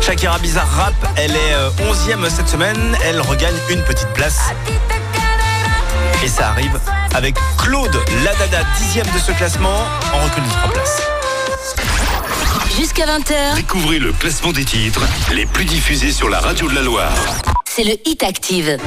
Shakira Bizarre Rap, elle est 11e cette semaine, elle regagne une petite place et ça arrive avec Claude Ladada, dixième de ce classement, en recul de place. Jusqu'à 20h. Découvrez le classement des titres les plus diffusés sur la radio de la Loire. C'est le Hit Active.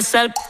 es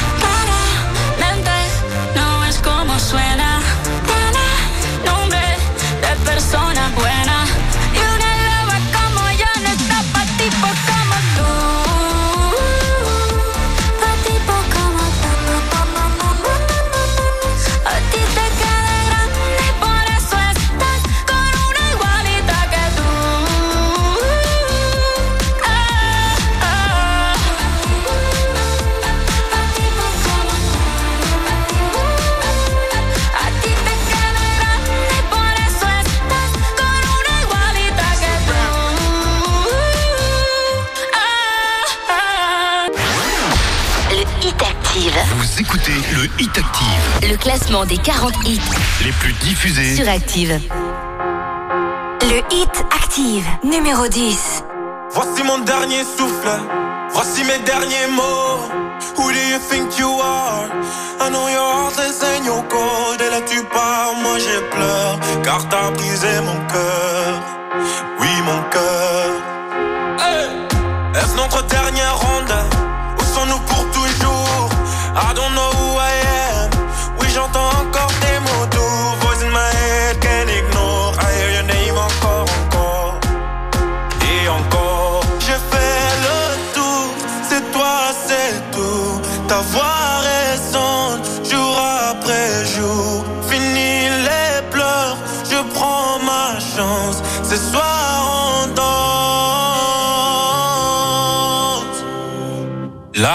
Suena. Tiene nombre de persona buena. Écoutez le Hit Active, Le classement des 40 hits les plus diffusés. sur Active. Le hit active, numéro 10. Voici mon dernier souffle, voici mes derniers mots. Who do you think you are? I know your heart is in your cold. Et là tu pars, moi j'ai pleure, car t'as brisé mon cœur.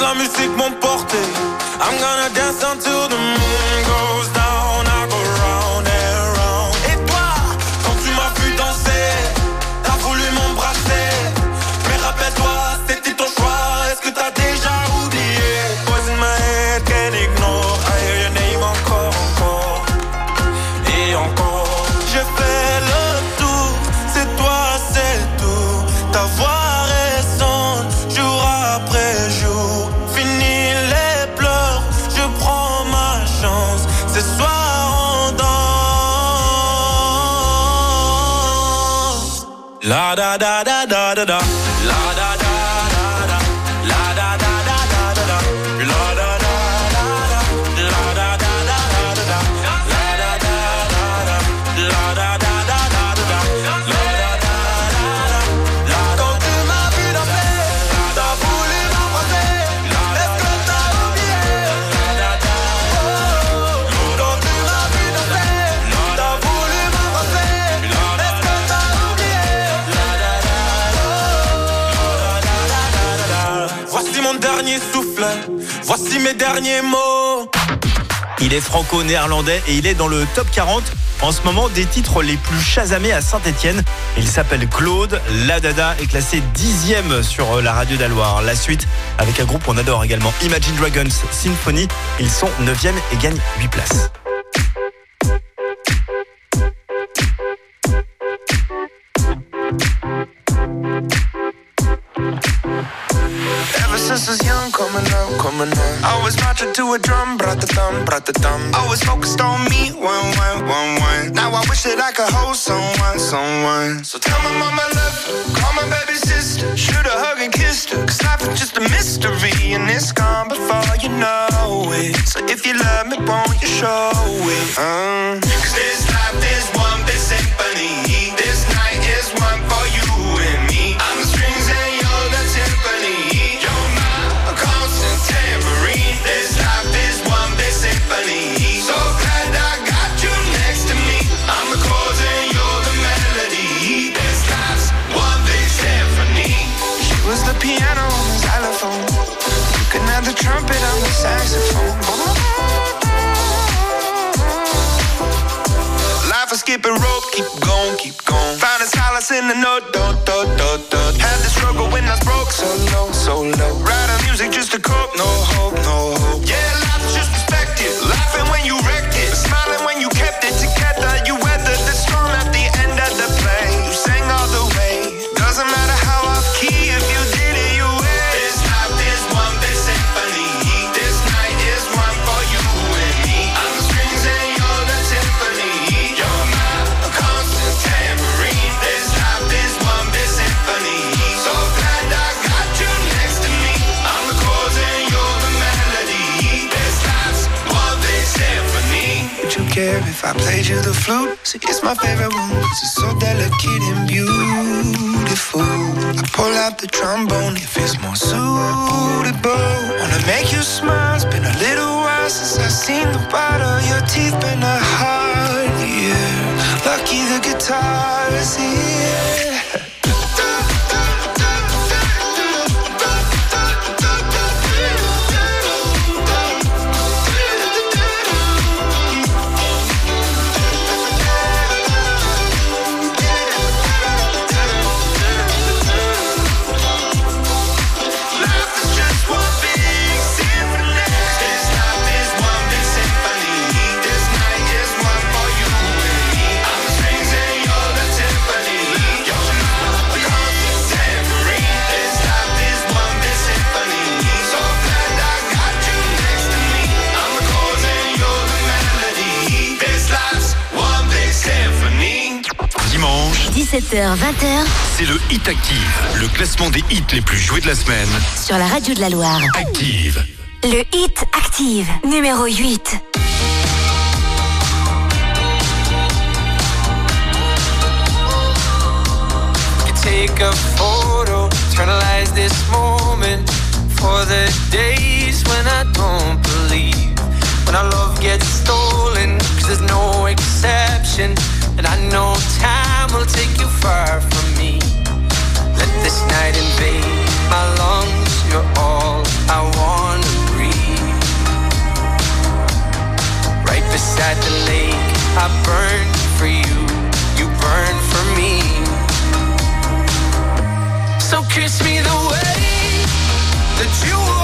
La musique m'emporter. I'm gonna da da da da da da. Mes derniers mots. Il est franco-néerlandais et il est dans le top 40 en ce moment des titres les plus chasamés à Saint-Etienne. Il s'appelle Claude. La Dada est classé dixième sur euh, la radio d'Aloire. La suite avec un groupe qu'on adore également, Imagine Dragons Symphony. Ils sont 9e et gagnent 8 places. I was marching to a drum, brought the thumb, brought the thumb. Always focused on me, one, one, one, one. Now I wish that I could hold someone, someone. So tell my mama I love call my baby sister. Shoot a hug and kissed her. Cause life is just a mystery, and it's gone before you know it. So if you love me, won't you show it? Uh. Cause this life is one big symphony. Life is skipping rope, keep going, keep going. Finding solace in the note, do, do, do, do. Had the struggle when I was broke, so low, so low. Writing music just to cope, no hope, no hope. Yeah, If I played you the flute? See, it's my favorite one. it's so delicate and beautiful. I pull out the trombone if it's more suitable. Wanna make you smile. It's been a little while since I've seen the white of your teeth. Been a hard year. Lucky the guitar is here. 17h, 20h. C'est le Hit Active, le classement des hits les plus joués de la semaine. Sur la radio de la Loire. Active. Le Hit Active, numéro 8. When I love gets stolen, cause there's no exception. And I know time will take you far from me. Let this night invade my lungs, you're all I wanna breathe. Right beside the lake, I burn for you, you burn for me. So kiss me the way that you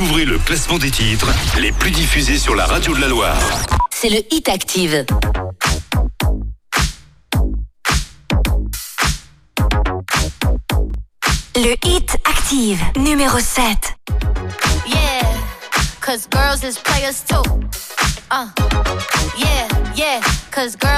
Découvrez le classement des titres les plus diffusés sur la radio de la Loire. c'est le Hit Active. Le Hit Active, numéro 7. Yeah, cause girls is players too. Uh, yeah, yeah, cause girls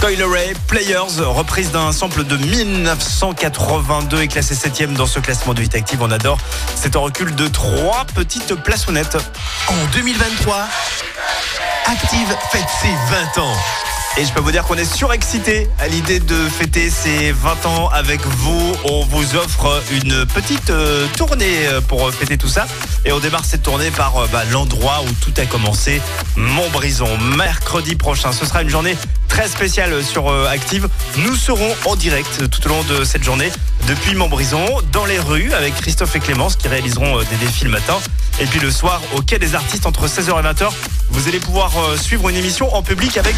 Coil Ray, Players, reprise d'un sample de 1982 et classé 7ème dans ce classement de Hit Active. On adore. C'est un recul de trois petites plaçonnettes. En 2023, Active fête ses 20 ans. Et je peux vous dire qu'on est surexcité à l'idée de fêter ces 20 ans avec vous. On vous offre une petite euh, tournée euh, pour fêter tout ça. Et on démarre cette tournée par euh, bah, l'endroit où tout a commencé, Montbrison. Mercredi prochain, ce sera une journée très spéciale sur Active. Nous serons en direct tout au long de cette journée depuis Montbrison, dans les rues, avec Christophe et Clémence qui réaliseront des défis le matin. Et puis le soir, au Quai des Artistes, entre 16h et 20h, vous allez pouvoir suivre une émission en public avec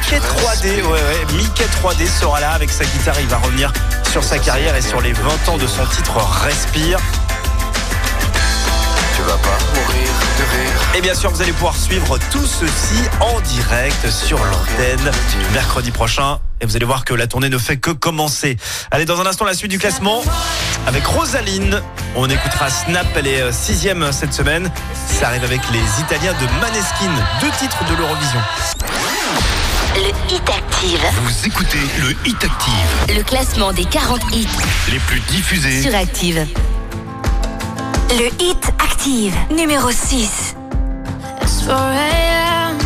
Mickey 3D. Ouais, ouais, Mickey 3D sera là avec sa guitare. Il va revenir sur sa carrière et sur les 20 ans de son titre Respire. Tu vas pas mourir de rire. Et bien sûr, vous allez pouvoir suivre tout ceci en direct sur l'antenne mercredi prochain. Et vous allez voir que la tournée ne fait que commencer. Allez, dans un instant, la suite du classement avec Rosaline. On écoutera Snap, elle est euh, sixième cette semaine. Ça arrive avec les Italiens de Maneskin, deux titres de l'Eurovision. Le Hit Active, Vous écoutez le Hit Active, le classement des 40 hits les plus diffusés. sur Active. Le Hit Active, numéro 6. It's 4 a.m.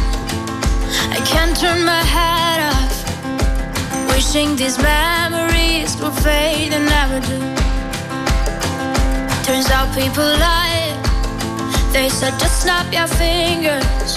I can't turn my head off. Wishing these memories will fade and never do. Turns out people lie. They said just snap your fingers.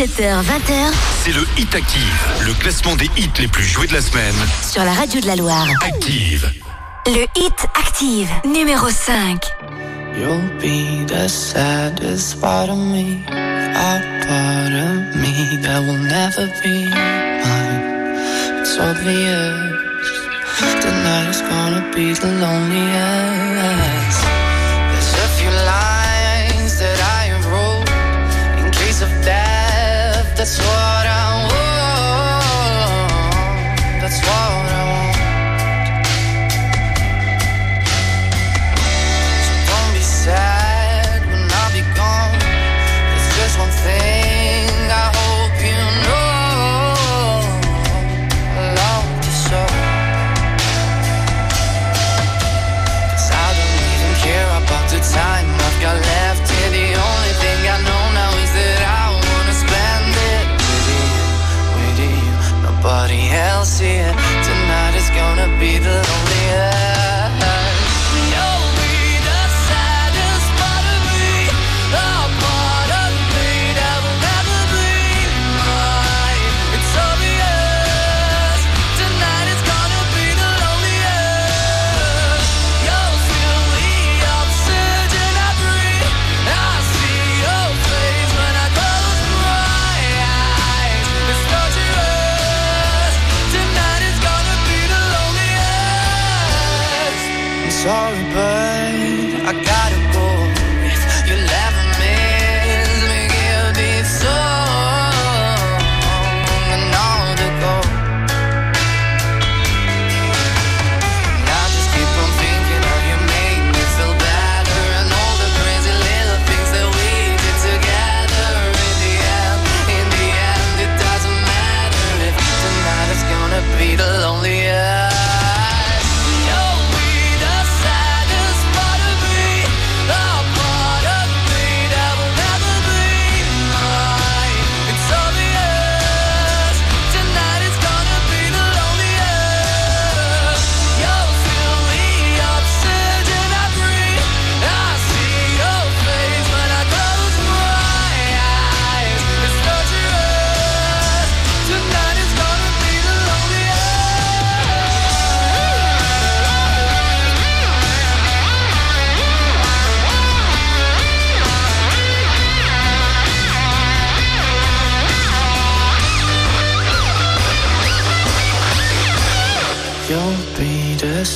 17h, 20h. C'est le Hit Active, le classement des hits les plus joués de la semaine. Sur la radio de la Loire. Active. Le Hit Active, numéro 5. You'll be the saddest part of me, a part of me that will never be mine. It's obvious, tonight is gonna be the loneliest. that's why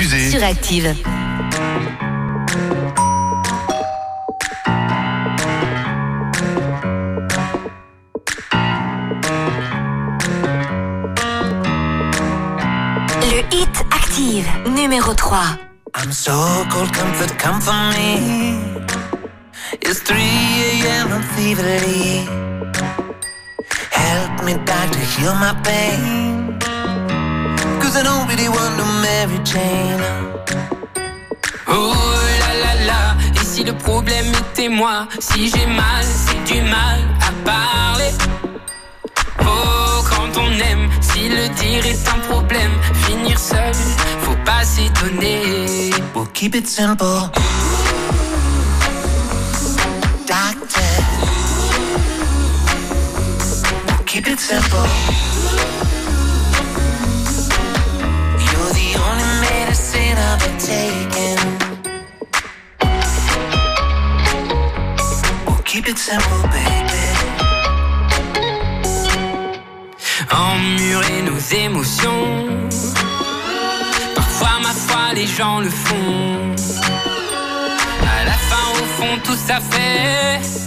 diffusée sur Active. simple. Doctor, keep it simple. You're the only medicine I've been taking. Well, keep it simple, baby. Emmurer nos émotions. Parfois, ma foi, les gens le font fé.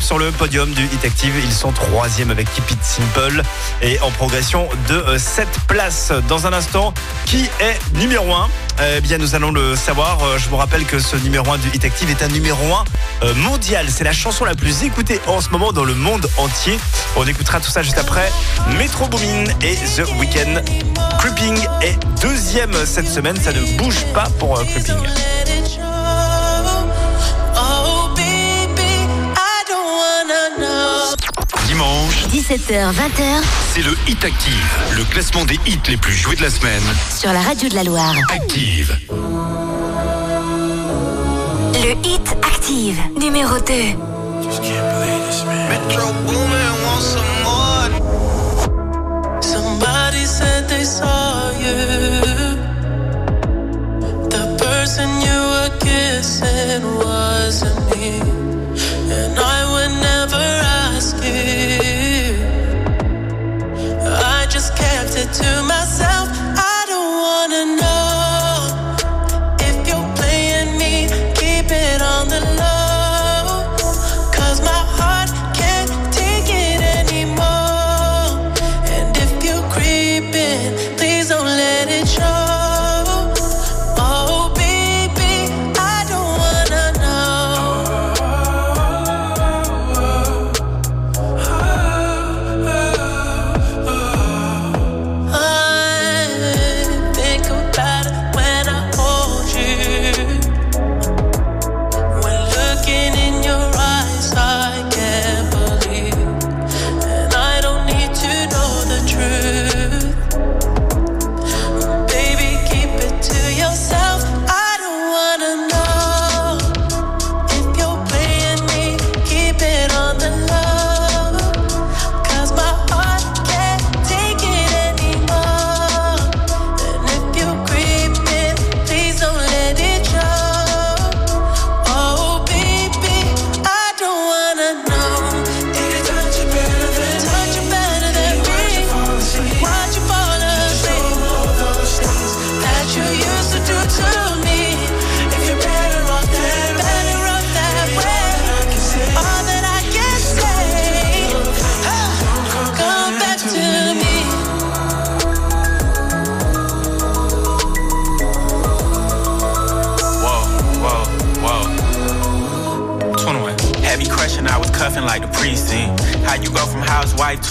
Sur le podium du Hit Active. Ils sont troisième avec Keep It Simple et en progression de 7 places. Dans un instant, qui est numéro 1 Eh bien, nous allons le savoir. Euh, Je vous rappelle que ce numéro 1 du Hit Active est un numéro 1 euh, mondial. C'est la chanson la plus écoutée en ce moment dans le monde entier. On écoutera tout ça juste après. Metro Boomin et The Weeknd. Creeping est deuxième cette semaine. Ça ne bouge pas pour euh, Creeping. 17h-20h, c'est le Hit Active, le classement des hits les plus joués de la semaine. Sur la radio de la Loire. Active. Le Hit Active, numéro 2. Just can't believe this, man. Metro Boomin wants some more. Somebody said they saw you. The person you were kissing wasn't me. And I would never ask you. Kept it to myself.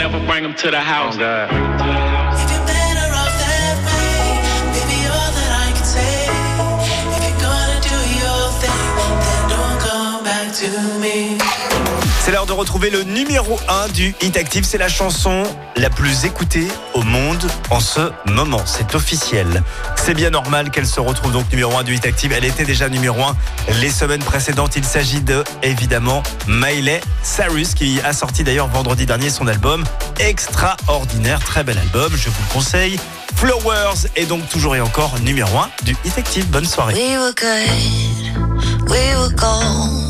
Never bring them to the house. Oh, if you're C'est l'heure de retrouver le numéro 1 du Hit Active. C'est la chanson la plus écoutée au monde en ce moment. C'est officiel. C'est bien normal qu'elle se retrouve donc numéro 1 du Hit Active. Elle était déjà numéro 1 les semaines précédentes. Il s'agit de, évidemment, Miley Cyrus, qui a sorti d'ailleurs vendredi dernier son album Extraordinaire. Très bel album, je vous le conseille. Flowers est donc toujours et encore numéro 1 du Hit Active. Bonne soirée. We were good, we were